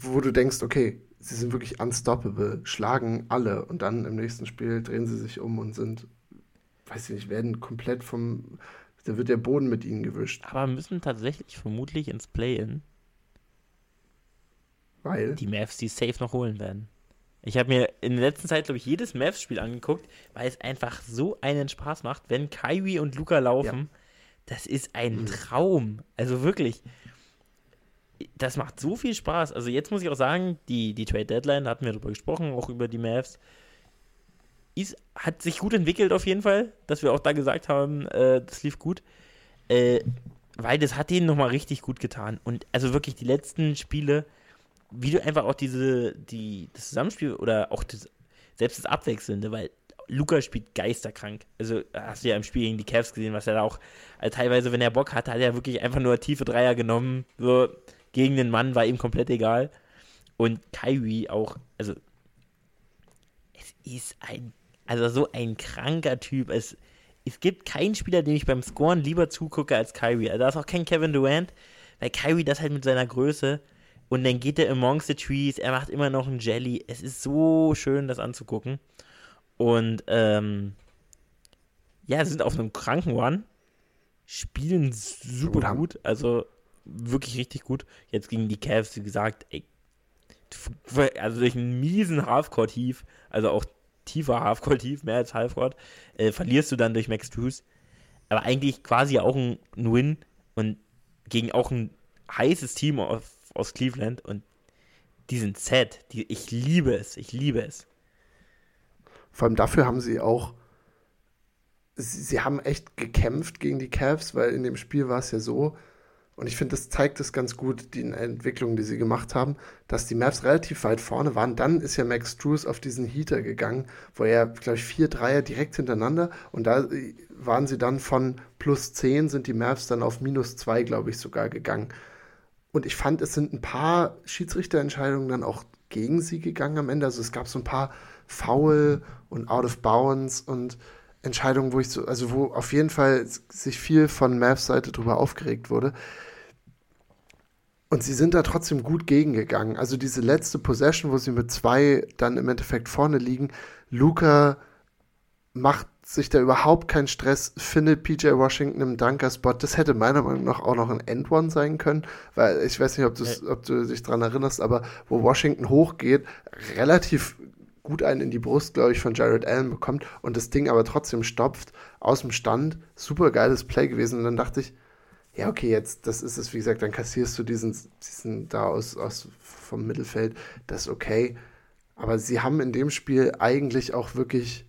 wo du denkst, okay, sie sind wirklich unstoppable, schlagen alle und dann im nächsten Spiel drehen sie sich um und sind, weiß ich nicht, werden komplett vom, da wird der Boden mit ihnen gewischt. Aber müssen tatsächlich vermutlich ins Play-In. Weil? Die Mavs die safe noch holen werden. Ich habe mir in der letzten Zeit, glaube ich, jedes Mavs-Spiel angeguckt, weil es einfach so einen Spaß macht, wenn Kyrie und Luca laufen. Ja. Das ist ein. Traum. Also wirklich. Das macht so viel Spaß. Also jetzt muss ich auch sagen, die, die Trade Deadline, da hatten wir darüber gesprochen, auch über die Mavs, ist, hat sich gut entwickelt auf jeden Fall, dass wir auch da gesagt haben, äh, das lief gut. Äh, weil das hat denen nochmal richtig gut getan. Und also wirklich die letzten Spiele, wie du einfach auch diese, die, das Zusammenspiel oder auch das, selbst das Abwechselnde, weil Luca spielt geisterkrank. Also hast du ja im Spiel gegen die Cavs gesehen, was er da auch also teilweise, wenn er Bock hatte, hat er wirklich einfach nur tiefe Dreier genommen. So gegen den Mann war ihm komplett egal. Und Kyrie auch, also es ist ein, also so ein kranker Typ. Es, es gibt keinen Spieler, dem ich beim Scoren lieber zugucke als Kyrie. Also da ist auch kein Kevin Durant, weil Kyrie das halt mit seiner Größe und dann geht er amongst the trees, er macht immer noch ein Jelly. Es ist so schön, das anzugucken. Und ähm, ja, sie sind auf einem kranken One, spielen super gut, also wirklich richtig gut. Jetzt gegen die Cavs, wie gesagt, ey, also durch einen miesen Halfcourt-Tief, also auch tiefer Halfcourt-Tief, mehr als Halfcourt, äh, verlierst du dann durch Max Drews. Aber eigentlich quasi auch ein, Win und gegen auch ein heißes Team auf aus Cleveland und die sind set. Die, ich liebe es, ich liebe es. Vor allem dafür haben sie auch, sie, sie haben echt gekämpft gegen die Cavs, weil in dem Spiel war es ja so, und ich finde, das zeigt es ganz gut, die Entwicklung, die sie gemacht haben, dass die Mavs relativ weit vorne waren. Dann ist ja Max Drews auf diesen Heater gegangen, wo er, glaube ich, vier Dreier direkt hintereinander und da waren sie dann von plus 10 sind die Mavs dann auf minus 2, glaube ich, sogar gegangen. Und ich fand, es sind ein paar Schiedsrichterentscheidungen dann auch gegen sie gegangen am Ende. Also es gab so ein paar Foul und Out of Bounds und Entscheidungen, wo ich so, also wo auf jeden Fall sich viel von Mavs Seite drüber aufgeregt wurde. Und sie sind da trotzdem gut gegengegangen. Also diese letzte Possession, wo sie mit zwei dann im Endeffekt vorne liegen, Luca macht sich da überhaupt keinen Stress, findet PJ Washington im Dunker-Spot. Das hätte meiner Meinung nach auch noch ein End-One sein können, weil ich weiß nicht, ob, ob du dich daran erinnerst, aber wo Washington hochgeht, relativ gut einen in die Brust, glaube ich, von Jared Allen bekommt und das Ding aber trotzdem stopft aus dem Stand. Super geiles Play gewesen. Und dann dachte ich, ja, okay, jetzt, das ist es, wie gesagt, dann kassierst du diesen, diesen da aus, aus vom Mittelfeld, das ist okay. Aber sie haben in dem Spiel eigentlich auch wirklich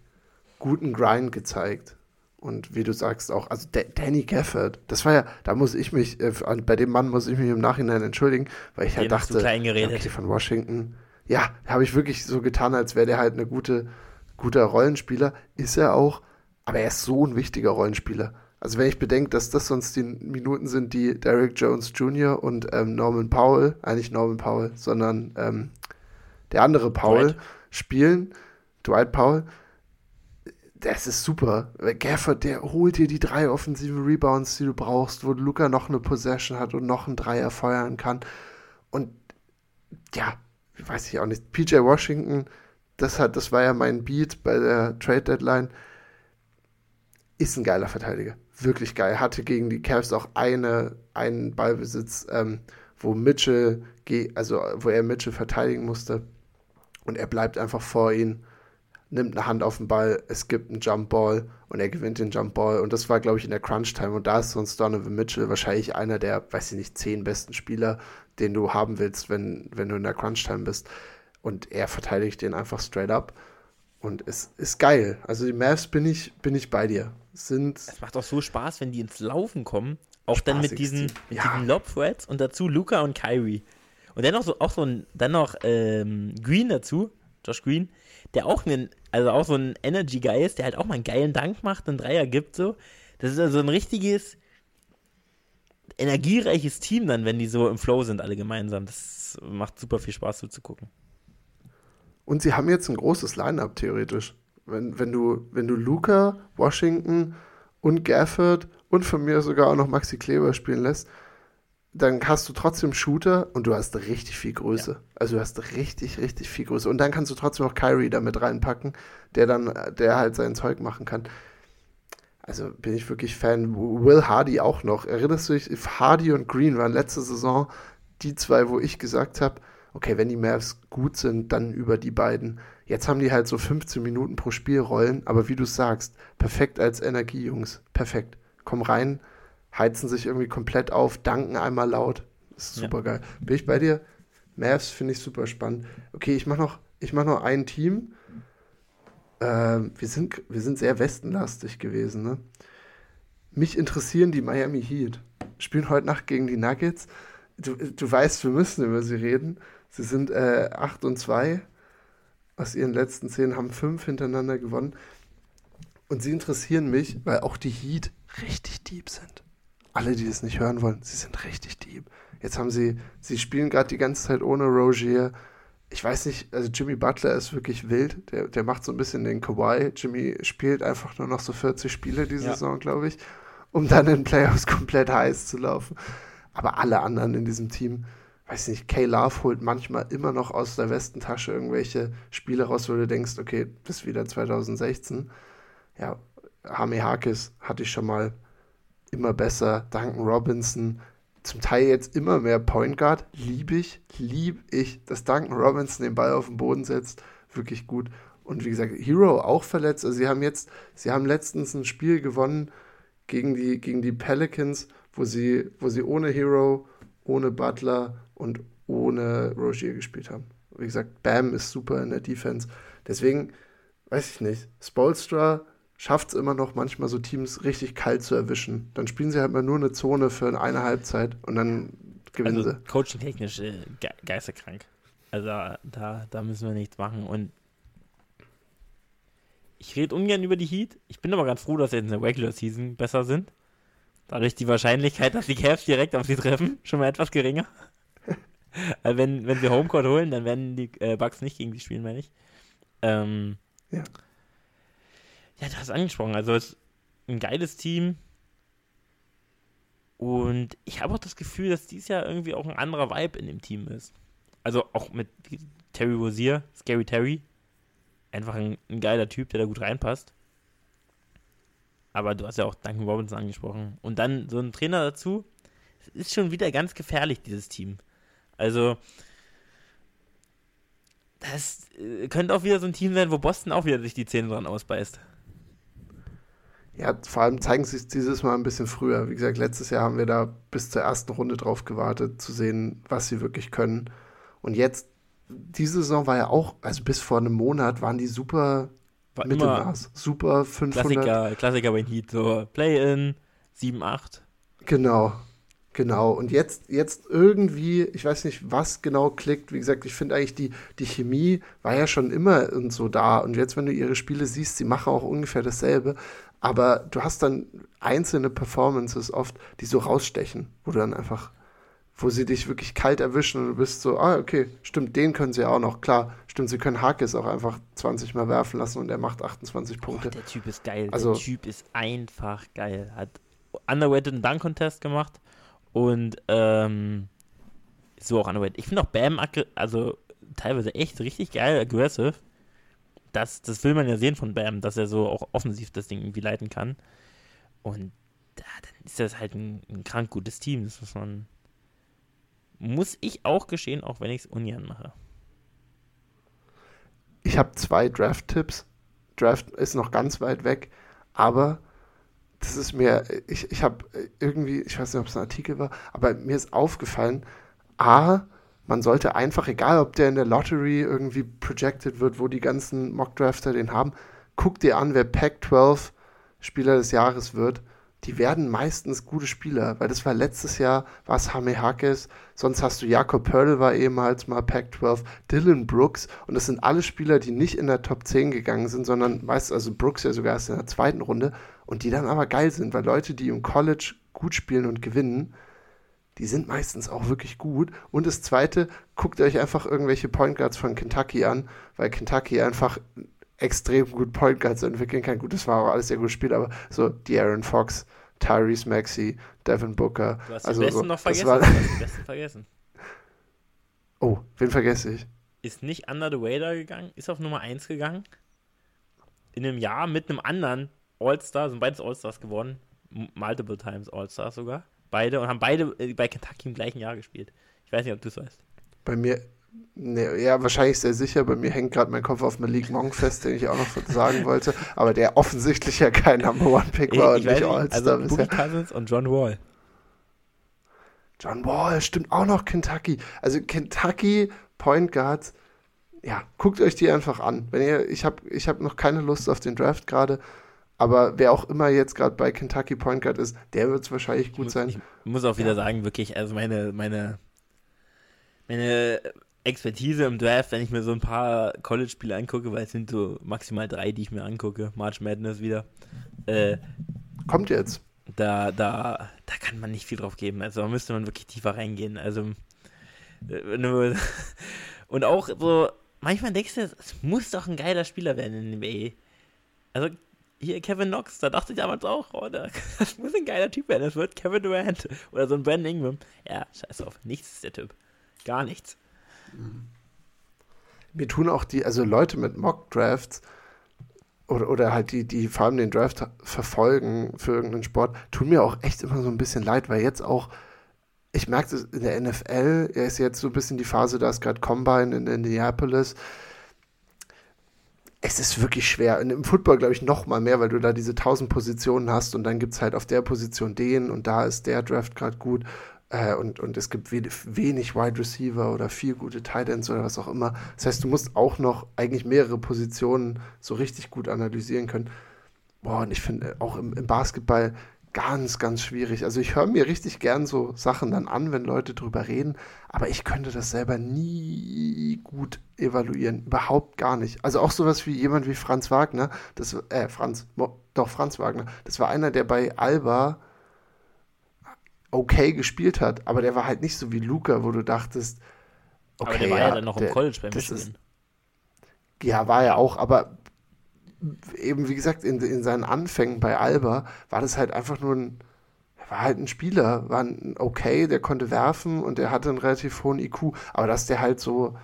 guten Grind gezeigt. Und wie du sagst auch, also D Danny Gafford, das war ja, da muss ich mich, äh, bei dem Mann muss ich mich im Nachhinein entschuldigen, weil ich halt dachte, okay, von Washington, ja, habe ich wirklich so getan, als wäre der halt eine gute, guter Rollenspieler. Ist er auch, aber er ist so ein wichtiger Rollenspieler. Also wenn ich bedenke, dass das sonst die Minuten sind, die Derek Jones Jr. und ähm, Norman Powell, eigentlich Norman Powell, sondern ähm, der andere Powell Dwight. spielen, Dwight Powell, das ist super. Gafford, der holt dir die drei offensiven Rebounds, die du brauchst, wo Luca noch eine Possession hat und noch einen Dreier feuern kann. Und ja, weiß ich auch nicht. PJ Washington, das hat, das war ja mein Beat bei der Trade Deadline. Ist ein geiler Verteidiger. Wirklich geil. Hatte gegen die Cavs auch eine, einen Ballbesitz, ähm, wo Mitchell, also wo er Mitchell verteidigen musste. Und er bleibt einfach vor ihm nimmt eine Hand auf den Ball, es gibt einen Jump Ball und er gewinnt den Jump Ball. Und das war, glaube ich, in der Crunch Time. Und da ist sonst Donovan Mitchell wahrscheinlich einer der, weiß ich nicht, zehn besten Spieler, den du haben willst, wenn, wenn du in der Crunch Time bist. Und er verteidigt den einfach straight up. Und es ist geil. Also die Mavs bin ich, bin ich bei dir. Sind es macht auch so Spaß, wenn die ins Laufen kommen. Auch dann mit diesen, mit ja. diesen Lob-Threads und dazu Luca und Kyrie. Und dann noch so, auch so ein, dann noch ähm, Green dazu, Josh Green, der auch einen, also auch so ein Energy-Guy ist, der halt auch mal einen geilen Dank macht, einen Dreier gibt so. Das ist also ein richtiges, energiereiches Team dann, wenn die so im Flow sind, alle gemeinsam. Das macht super viel Spaß so zu gucken. Und sie haben jetzt ein großes Line-Up theoretisch. Wenn, wenn, du, wenn du Luca, Washington und Gafford und von mir sogar auch noch Maxi Kleber spielen lässt, dann hast du trotzdem Shooter und du hast richtig viel Größe. Ja. Also du hast richtig, richtig viel Größe. Und dann kannst du trotzdem auch Kyrie damit reinpacken, der dann, der halt sein Zeug machen kann. Also bin ich wirklich Fan. Will Hardy auch noch. Erinnerst du dich, Hardy und Green waren letzte Saison die zwei, wo ich gesagt habe, okay, wenn die Mavs gut sind, dann über die beiden. Jetzt haben die halt so 15 Minuten pro Spiel rollen, aber wie du sagst, perfekt als Energiejungs. Perfekt. Komm rein, heizen sich irgendwie komplett auf, danken einmal laut. Das ist super ja. geil. Bin ich bei dir? Mavs finde ich super spannend. Okay, ich mache noch, mach noch ein Team. Ähm, wir, sind, wir sind sehr westenlastig gewesen. Ne? Mich interessieren die Miami Heat. Spielen heute Nacht gegen die Nuggets. Du, du weißt, wir müssen über sie reden. Sie sind äh, 8 und 2 aus ihren letzten 10, haben 5 hintereinander gewonnen. Und sie interessieren mich, weil auch die Heat richtig deep sind. Alle, die das nicht hören wollen, sie sind richtig deep. Jetzt haben sie, sie spielen gerade die ganze Zeit ohne Rogier. Ich weiß nicht, also Jimmy Butler ist wirklich wild. Der, der macht so ein bisschen den Kawhi. Jimmy spielt einfach nur noch so 40 Spiele die ja. Saison, glaube ich, um dann in Playoffs komplett heiß zu laufen. Aber alle anderen in diesem Team, weiß nicht, Kay Love holt manchmal immer noch aus der Westentasche irgendwelche Spiele raus, wo du denkst, okay, bis wieder 2016. Ja, Hami Harkis hatte ich schon mal immer besser. Duncan Robinson, zum Teil jetzt immer mehr Point Guard. Liebe ich, liebe ich, dass Duncan Robinson den Ball auf den Boden setzt. Wirklich gut. Und wie gesagt, Hero auch verletzt. Also sie haben jetzt, sie haben letztens ein Spiel gewonnen gegen die, gegen die Pelicans, wo sie, wo sie ohne Hero, ohne Butler und ohne Rogier gespielt haben. Wie gesagt, Bam ist super in der Defense. Deswegen, weiß ich nicht, Spolstra schafft es immer noch manchmal so Teams richtig kalt zu erwischen. Dann spielen sie halt mal nur eine Zone für eine Halbzeit und dann gewinnen also, sie. Coaching-technisch äh, ge geisterkrank. Also da, da müssen wir nichts machen. Und ich rede ungern über die Heat. Ich bin aber ganz froh, dass sie in der Regular Season besser sind. Dadurch die Wahrscheinlichkeit, dass die Cavs direkt auf sie treffen, schon mal etwas geringer. Also wenn, wenn sie Homecourt holen, dann werden die äh, Bucks nicht gegen die spielen, meine ich. Ähm, ja. Ja, du hast angesprochen. Also es ist ein geiles Team. Und ich habe auch das Gefühl, dass dies Jahr irgendwie auch ein anderer Vibe in dem Team ist. Also auch mit Terry Rozier, Scary Terry. Einfach ein, ein geiler Typ, der da gut reinpasst. Aber du hast ja auch Duncan Robinson angesprochen. Und dann so ein Trainer dazu. Es ist schon wieder ganz gefährlich, dieses Team. Also, das äh, könnte auch wieder so ein Team sein, wo Boston auch wieder sich die Zähne dran ausbeißt. Ja, vor allem zeigen sie es dieses Mal ein bisschen früher. Wie gesagt, letztes Jahr haben wir da bis zur ersten Runde drauf gewartet, zu sehen, was sie wirklich können. Und jetzt, diese Saison war ja auch, also bis vor einem Monat waren die super war Mittelmaß. Super 500. Klassiker, Klassiker bei Heat, so Play-In, 7, 8. Genau, genau. Und jetzt, jetzt irgendwie, ich weiß nicht, was genau klickt. Wie gesagt, ich finde eigentlich, die, die Chemie war ja schon immer und so da. Und jetzt, wenn du ihre Spiele siehst, sie machen auch ungefähr dasselbe. Aber du hast dann einzelne Performances oft, die so rausstechen, wo du dann einfach wo sie dich wirklich kalt erwischen und du bist so, ah, okay, stimmt, den können sie auch noch. Klar, stimmt, sie können Hakes auch einfach 20 Mal werfen lassen und er macht 28 Punkte. Oh, der Typ ist geil. Also, der Typ ist einfach geil. Hat underweighted einen Dunk-Contest gemacht und ähm, so auch underweighted. Ich finde auch Bam, also teilweise echt richtig geil, aggressive. Das, das will man ja sehen von Bam, dass er so auch offensiv das Ding irgendwie leiten kann. Und da, dann ist das halt ein, ein krank gutes Team, das muss man muss ich auch geschehen, auch wenn ich es ungern mache. Ich habe zwei Draft-Tipps. Draft ist noch ganz weit weg, aber das ist mir, ich, ich habe irgendwie, ich weiß nicht, ob es ein Artikel war, aber mir ist aufgefallen, A, man sollte einfach, egal ob der in der Lottery irgendwie projected wird, wo die ganzen Mockdrafter den haben, guck dir an, wer Pac-12 Spieler des Jahres wird. Die werden meistens gute Spieler, weil das war letztes Jahr, war es Hame Hackes, sonst hast du Jakob Pörl war ehemals mal Pac-12, Dylan Brooks und das sind alle Spieler, die nicht in der Top 10 gegangen sind, sondern meist, also Brooks ja sogar erst in der zweiten Runde und die dann aber geil sind, weil Leute, die im College gut spielen und gewinnen, die sind meistens auch wirklich gut. Und das Zweite, guckt euch einfach irgendwelche Point Guards von Kentucky an, weil Kentucky einfach extrem gut Point Guards entwickeln kann. Gut, das war auch alles sehr gut gespielt, aber so die Aaron Fox, Tyrese Maxey, Devin Booker. Du hast also die Besten so, noch vergessen. War, du hast die Besten vergessen. Oh, wen vergesse ich? Ist nicht Under the Radar gegangen, ist auf Nummer 1 gegangen. In einem Jahr mit einem anderen All-Star, sind beides All-Stars geworden. Multiple times All-Stars sogar. Beide und haben beide äh, bei Kentucky im gleichen Jahr gespielt. Ich weiß nicht, ob du es weißt. Bei mir, ne, ja, wahrscheinlich sehr sicher. Bei mir hängt gerade mein Kopf auf Malik Monk fest, den ich auch noch sagen wollte. Aber der offensichtlich ja kein Number One Pick war ich, ich und nicht All-Star also bisher. Cousins und John Wall. John Wall, stimmt auch noch Kentucky. Also Kentucky Point Guards, ja, guckt euch die einfach an. Wenn ihr, ich habe ich hab noch keine Lust auf den Draft gerade, aber wer auch immer jetzt gerade bei Kentucky Point Guard ist, der wird es wahrscheinlich gut muss, sein. Ich muss auch wieder ja. sagen, wirklich, also meine, meine, meine Expertise im Draft, wenn ich mir so ein paar College-Spiele angucke, weil es sind so maximal drei, die ich mir angucke, March Madness wieder. Äh, Kommt jetzt. Da, da, da kann man nicht viel drauf geben. Also da müsste man wirklich tiefer reingehen. Also äh, und auch so, manchmal denkst du, es muss doch ein geiler Spieler werden in der NBA. Also hier Kevin Knox, da dachte ich damals auch, oh, das muss ein geiler Typ werden, das wird Kevin Durant oder so ein Brandon Ingram. Ja, scheiß auf, nichts ist der Typ. Gar nichts. Mir tun auch die, also Leute mit Mock-Drafts oder, oder halt die, die vor allem den Draft verfolgen für irgendeinen Sport, tun mir auch echt immer so ein bisschen leid, weil jetzt auch, ich merke es in der NFL, er ist jetzt so ein bisschen die Phase, da ist gerade Combine in Indianapolis, es ist wirklich schwer. Und im Football, glaube ich, noch mal mehr, weil du da diese tausend Positionen hast und dann gibt es halt auf der Position den und da ist der Draft gerade gut. Äh, und, und es gibt wenig, Wide Receiver oder vier gute Tight Ends oder was auch immer. Das heißt, du musst auch noch eigentlich mehrere Positionen so richtig gut analysieren können. Boah, und ich finde auch im, im Basketball ganz, ganz schwierig. Also ich höre mir richtig gern so Sachen dann an, wenn Leute drüber reden, aber ich könnte das selber nie gut evaluieren. Überhaupt gar nicht. Also auch sowas wie jemand wie Franz Wagner, das, äh, Franz, doch Franz Wagner, das war einer, der bei Alba okay gespielt hat, aber der war halt nicht so wie Luca, wo du dachtest, okay. Aber der war ja, ja dann noch der, im College bei Michigan. Ist, ja, war er auch, aber eben wie gesagt, in, in seinen Anfängen bei Alba war das halt einfach nur ein, war halt ein Spieler, war ein okay, der konnte werfen und der hatte einen relativ hohen IQ, aber dass der halt so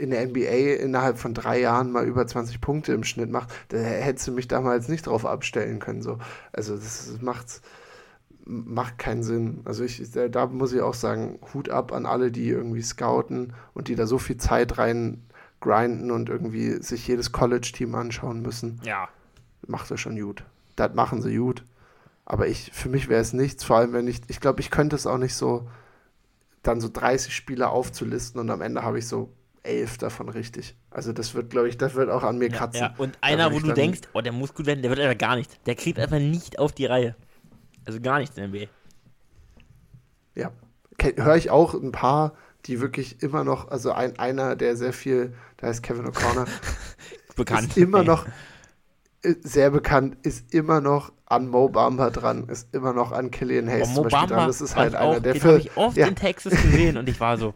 in der NBA innerhalb von drei Jahren mal über 20 Punkte im Schnitt macht, da hättest du mich damals nicht drauf abstellen können. So. Also das macht, macht keinen Sinn. Also ich, da muss ich auch sagen, Hut ab an alle, die irgendwie scouten und die da so viel Zeit rein grinden und irgendwie sich jedes College-Team anschauen müssen. Ja. Macht das schon gut. Das machen sie gut. Aber ich, für mich wäre es nichts, vor allem wenn ich, ich glaube, ich könnte es auch nicht so, dann so 30 Spieler aufzulisten und am Ende habe ich so elf davon richtig. Also das wird, glaube ich, das wird auch an mir kratzen. Ja, und einer, wo du denkst, oh, der muss gut werden, der wird einfach gar nicht. Der kriegt einfach nicht auf die Reihe. Also gar nichts in der NBA. Ja. Höre ich auch ein paar die wirklich immer noch, also ein, einer, der sehr viel, da heißt Kevin O'Connor, bekannt. Ist immer noch äh, sehr bekannt, ist immer noch an Mo Bamba dran, ist immer noch an Killian Hayes oh, zum Beispiel dran. Das ist halt auch, einer, der den habe ich oft ja. in Texas gesehen und ich war so,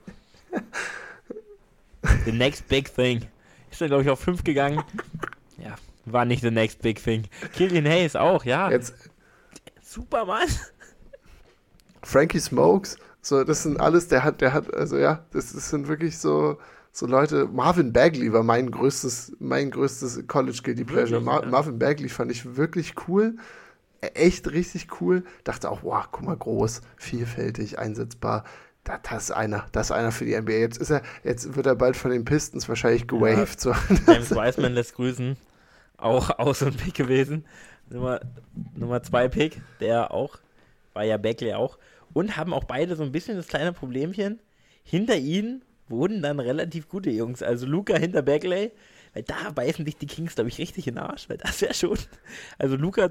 the next big thing. Ist dann, glaube ich, auf 5 gegangen. Ja, war nicht the next big thing. Killian Hayes auch, ja. Jetzt, Superman. Frankie Smokes so, das sind alles, der hat, der hat, also ja, das, das sind wirklich so, so Leute. Marvin Bagley war mein größtes, mein größtes College Guilty Pleasure. Mar ja. Marvin Bagley fand ich wirklich cool. E, echt richtig cool. Dachte auch, wow, guck mal, groß, vielfältig, einsetzbar. Da, das ist einer, das ist einer für die NBA. Jetzt ist er, jetzt wird er bald von den Pistons wahrscheinlich gewaved. Ja. So. James Wiseman lässt grüßen. Auch aus und Pick gewesen. Nummer, Nummer zwei Pick, der auch, war ja Bagley auch und haben auch beide so ein bisschen das kleine Problemchen. Hinter ihnen wurden dann relativ gute Jungs. Also Luca hinter Bagley, weil da beißen sich die Kings, glaube ich, richtig in den Arsch, weil das wäre schon. Also Luca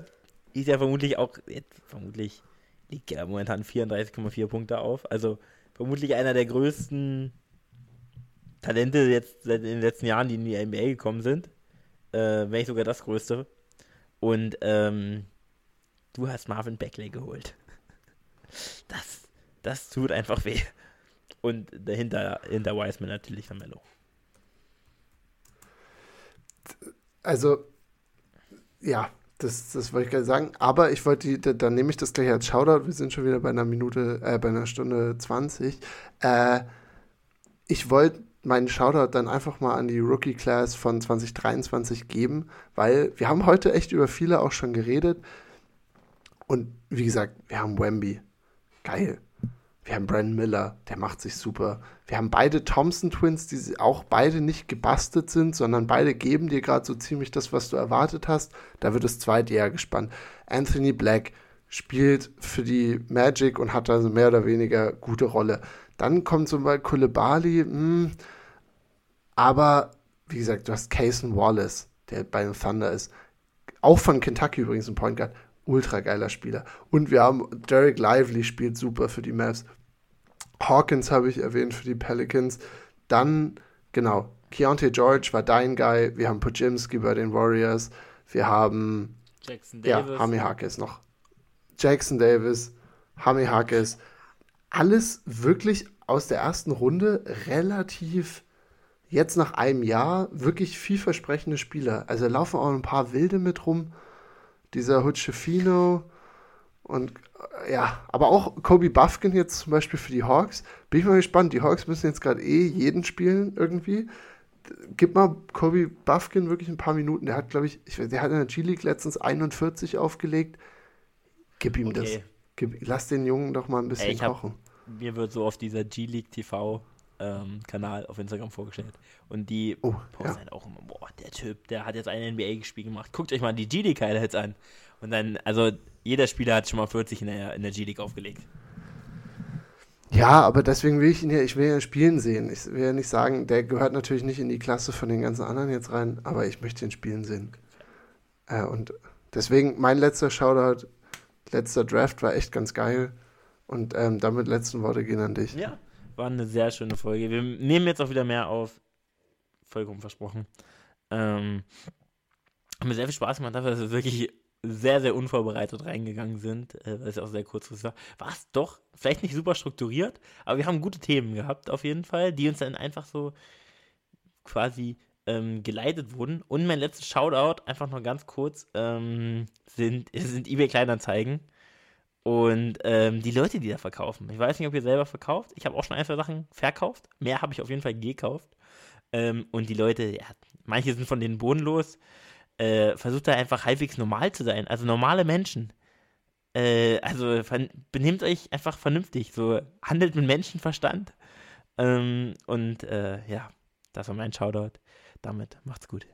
ist ja vermutlich auch, vermutlich liegt ja momentan 34,4 Punkte auf. Also vermutlich einer der größten Talente jetzt in den letzten Jahren, die in die NBA gekommen sind. Äh, wenn nicht sogar das größte. Und ähm, du hast Marvin Beckley geholt. Das, das tut einfach weh. Und dahinter, hinter Wiseman natürlich Mello. Also, ja, das, das wollte ich gerade sagen. Aber ich wollte, dann nehme ich das gleich als Shoutout. Wir sind schon wieder bei einer Minute, äh, bei einer Stunde 20. Äh, ich wollte meinen Shoutout dann einfach mal an die Rookie Class von 2023 geben, weil wir haben heute echt über viele auch schon geredet. Und wie gesagt, wir haben Wemby. Geil. Wir haben Brandon Miller, der macht sich super. Wir haben beide Thompson Twins, die auch beide nicht gebastelt sind, sondern beide geben dir gerade so ziemlich das, was du erwartet hast. Da wird das zweite Jahr gespannt. Anthony Black spielt für die Magic und hat also mehr oder weniger gute Rolle. Dann kommt so mal Kulebali, hm, aber wie gesagt, du hast Cason Wallace, der bei den Thunder ist. Auch von Kentucky übrigens ein Point Guard ultra geiler Spieler. Und wir haben Derek Lively spielt super für die Mavs. Hawkins habe ich erwähnt für die Pelicans. Dann, genau, Keontae George war dein Guy. Wir haben Pujimski bei den Warriors. Wir haben Jackson Davis. Ja, Hami Harkes noch. Jackson Davis, Hami Harkes. Alles wirklich aus der ersten Runde relativ jetzt nach einem Jahr wirklich vielversprechende Spieler. Also laufen auch ein paar Wilde mit rum dieser Hutschefino und ja, aber auch Kobe Buffkin jetzt zum Beispiel für die Hawks. Bin ich mal gespannt. Die Hawks müssen jetzt gerade eh jeden spielen irgendwie. Gib mal Kobe Buffkin wirklich ein paar Minuten. Der hat, glaube ich, ich, der hat in der G-League letztens 41 aufgelegt. Gib ihm okay. das. Gib, lass den Jungen doch mal ein bisschen Ey, kochen. Hab, mir wird so auf dieser G-League TV ähm, Kanal auf Instagram vorgestellt. Und die oh, posten ja. halt auch immer, boah, der Typ, der hat jetzt ein NBA-Spiel gemacht. Guckt euch mal die G-League-Highlights an. Und dann, also jeder Spieler hat schon mal 40 in der, in der G-League aufgelegt. Ja, aber deswegen will ich ihn ja, ich will ja spielen sehen. Ich will ja nicht sagen, der gehört natürlich nicht in die Klasse von den ganzen anderen jetzt rein, aber ich möchte ihn spielen sehen. Äh, und deswegen mein letzter Shoutout, letzter Draft war echt ganz geil. Und ähm, damit letzten Worte gehen an dich. Ja, war eine sehr schöne Folge. Wir nehmen jetzt auch wieder mehr auf. Vollkommen versprochen. Ähm, hat mir sehr viel Spaß gemacht, dafür, dass wir wirklich sehr, sehr unvorbereitet reingegangen sind, äh, weil es auch sehr kurzfristig war. War es doch vielleicht nicht super strukturiert, aber wir haben gute Themen gehabt, auf jeden Fall, die uns dann einfach so quasi ähm, geleitet wurden. Und mein letztes Shoutout, einfach noch ganz kurz, ähm, sind, sind eBay Kleinanzeigen. Und ähm, die Leute, die da verkaufen, ich weiß nicht, ob ihr selber verkauft. Ich habe auch schon ein, zwei Sachen verkauft. Mehr habe ich auf jeden Fall gekauft. Ähm, und die Leute, ja, manche sind von denen bodenlos. Äh, versucht da einfach halbwegs normal zu sein. Also normale Menschen. Äh, also benehmt euch einfach vernünftig. So handelt mit Menschenverstand. Ähm, und äh, ja, das war mein Shoutout. Damit macht's gut.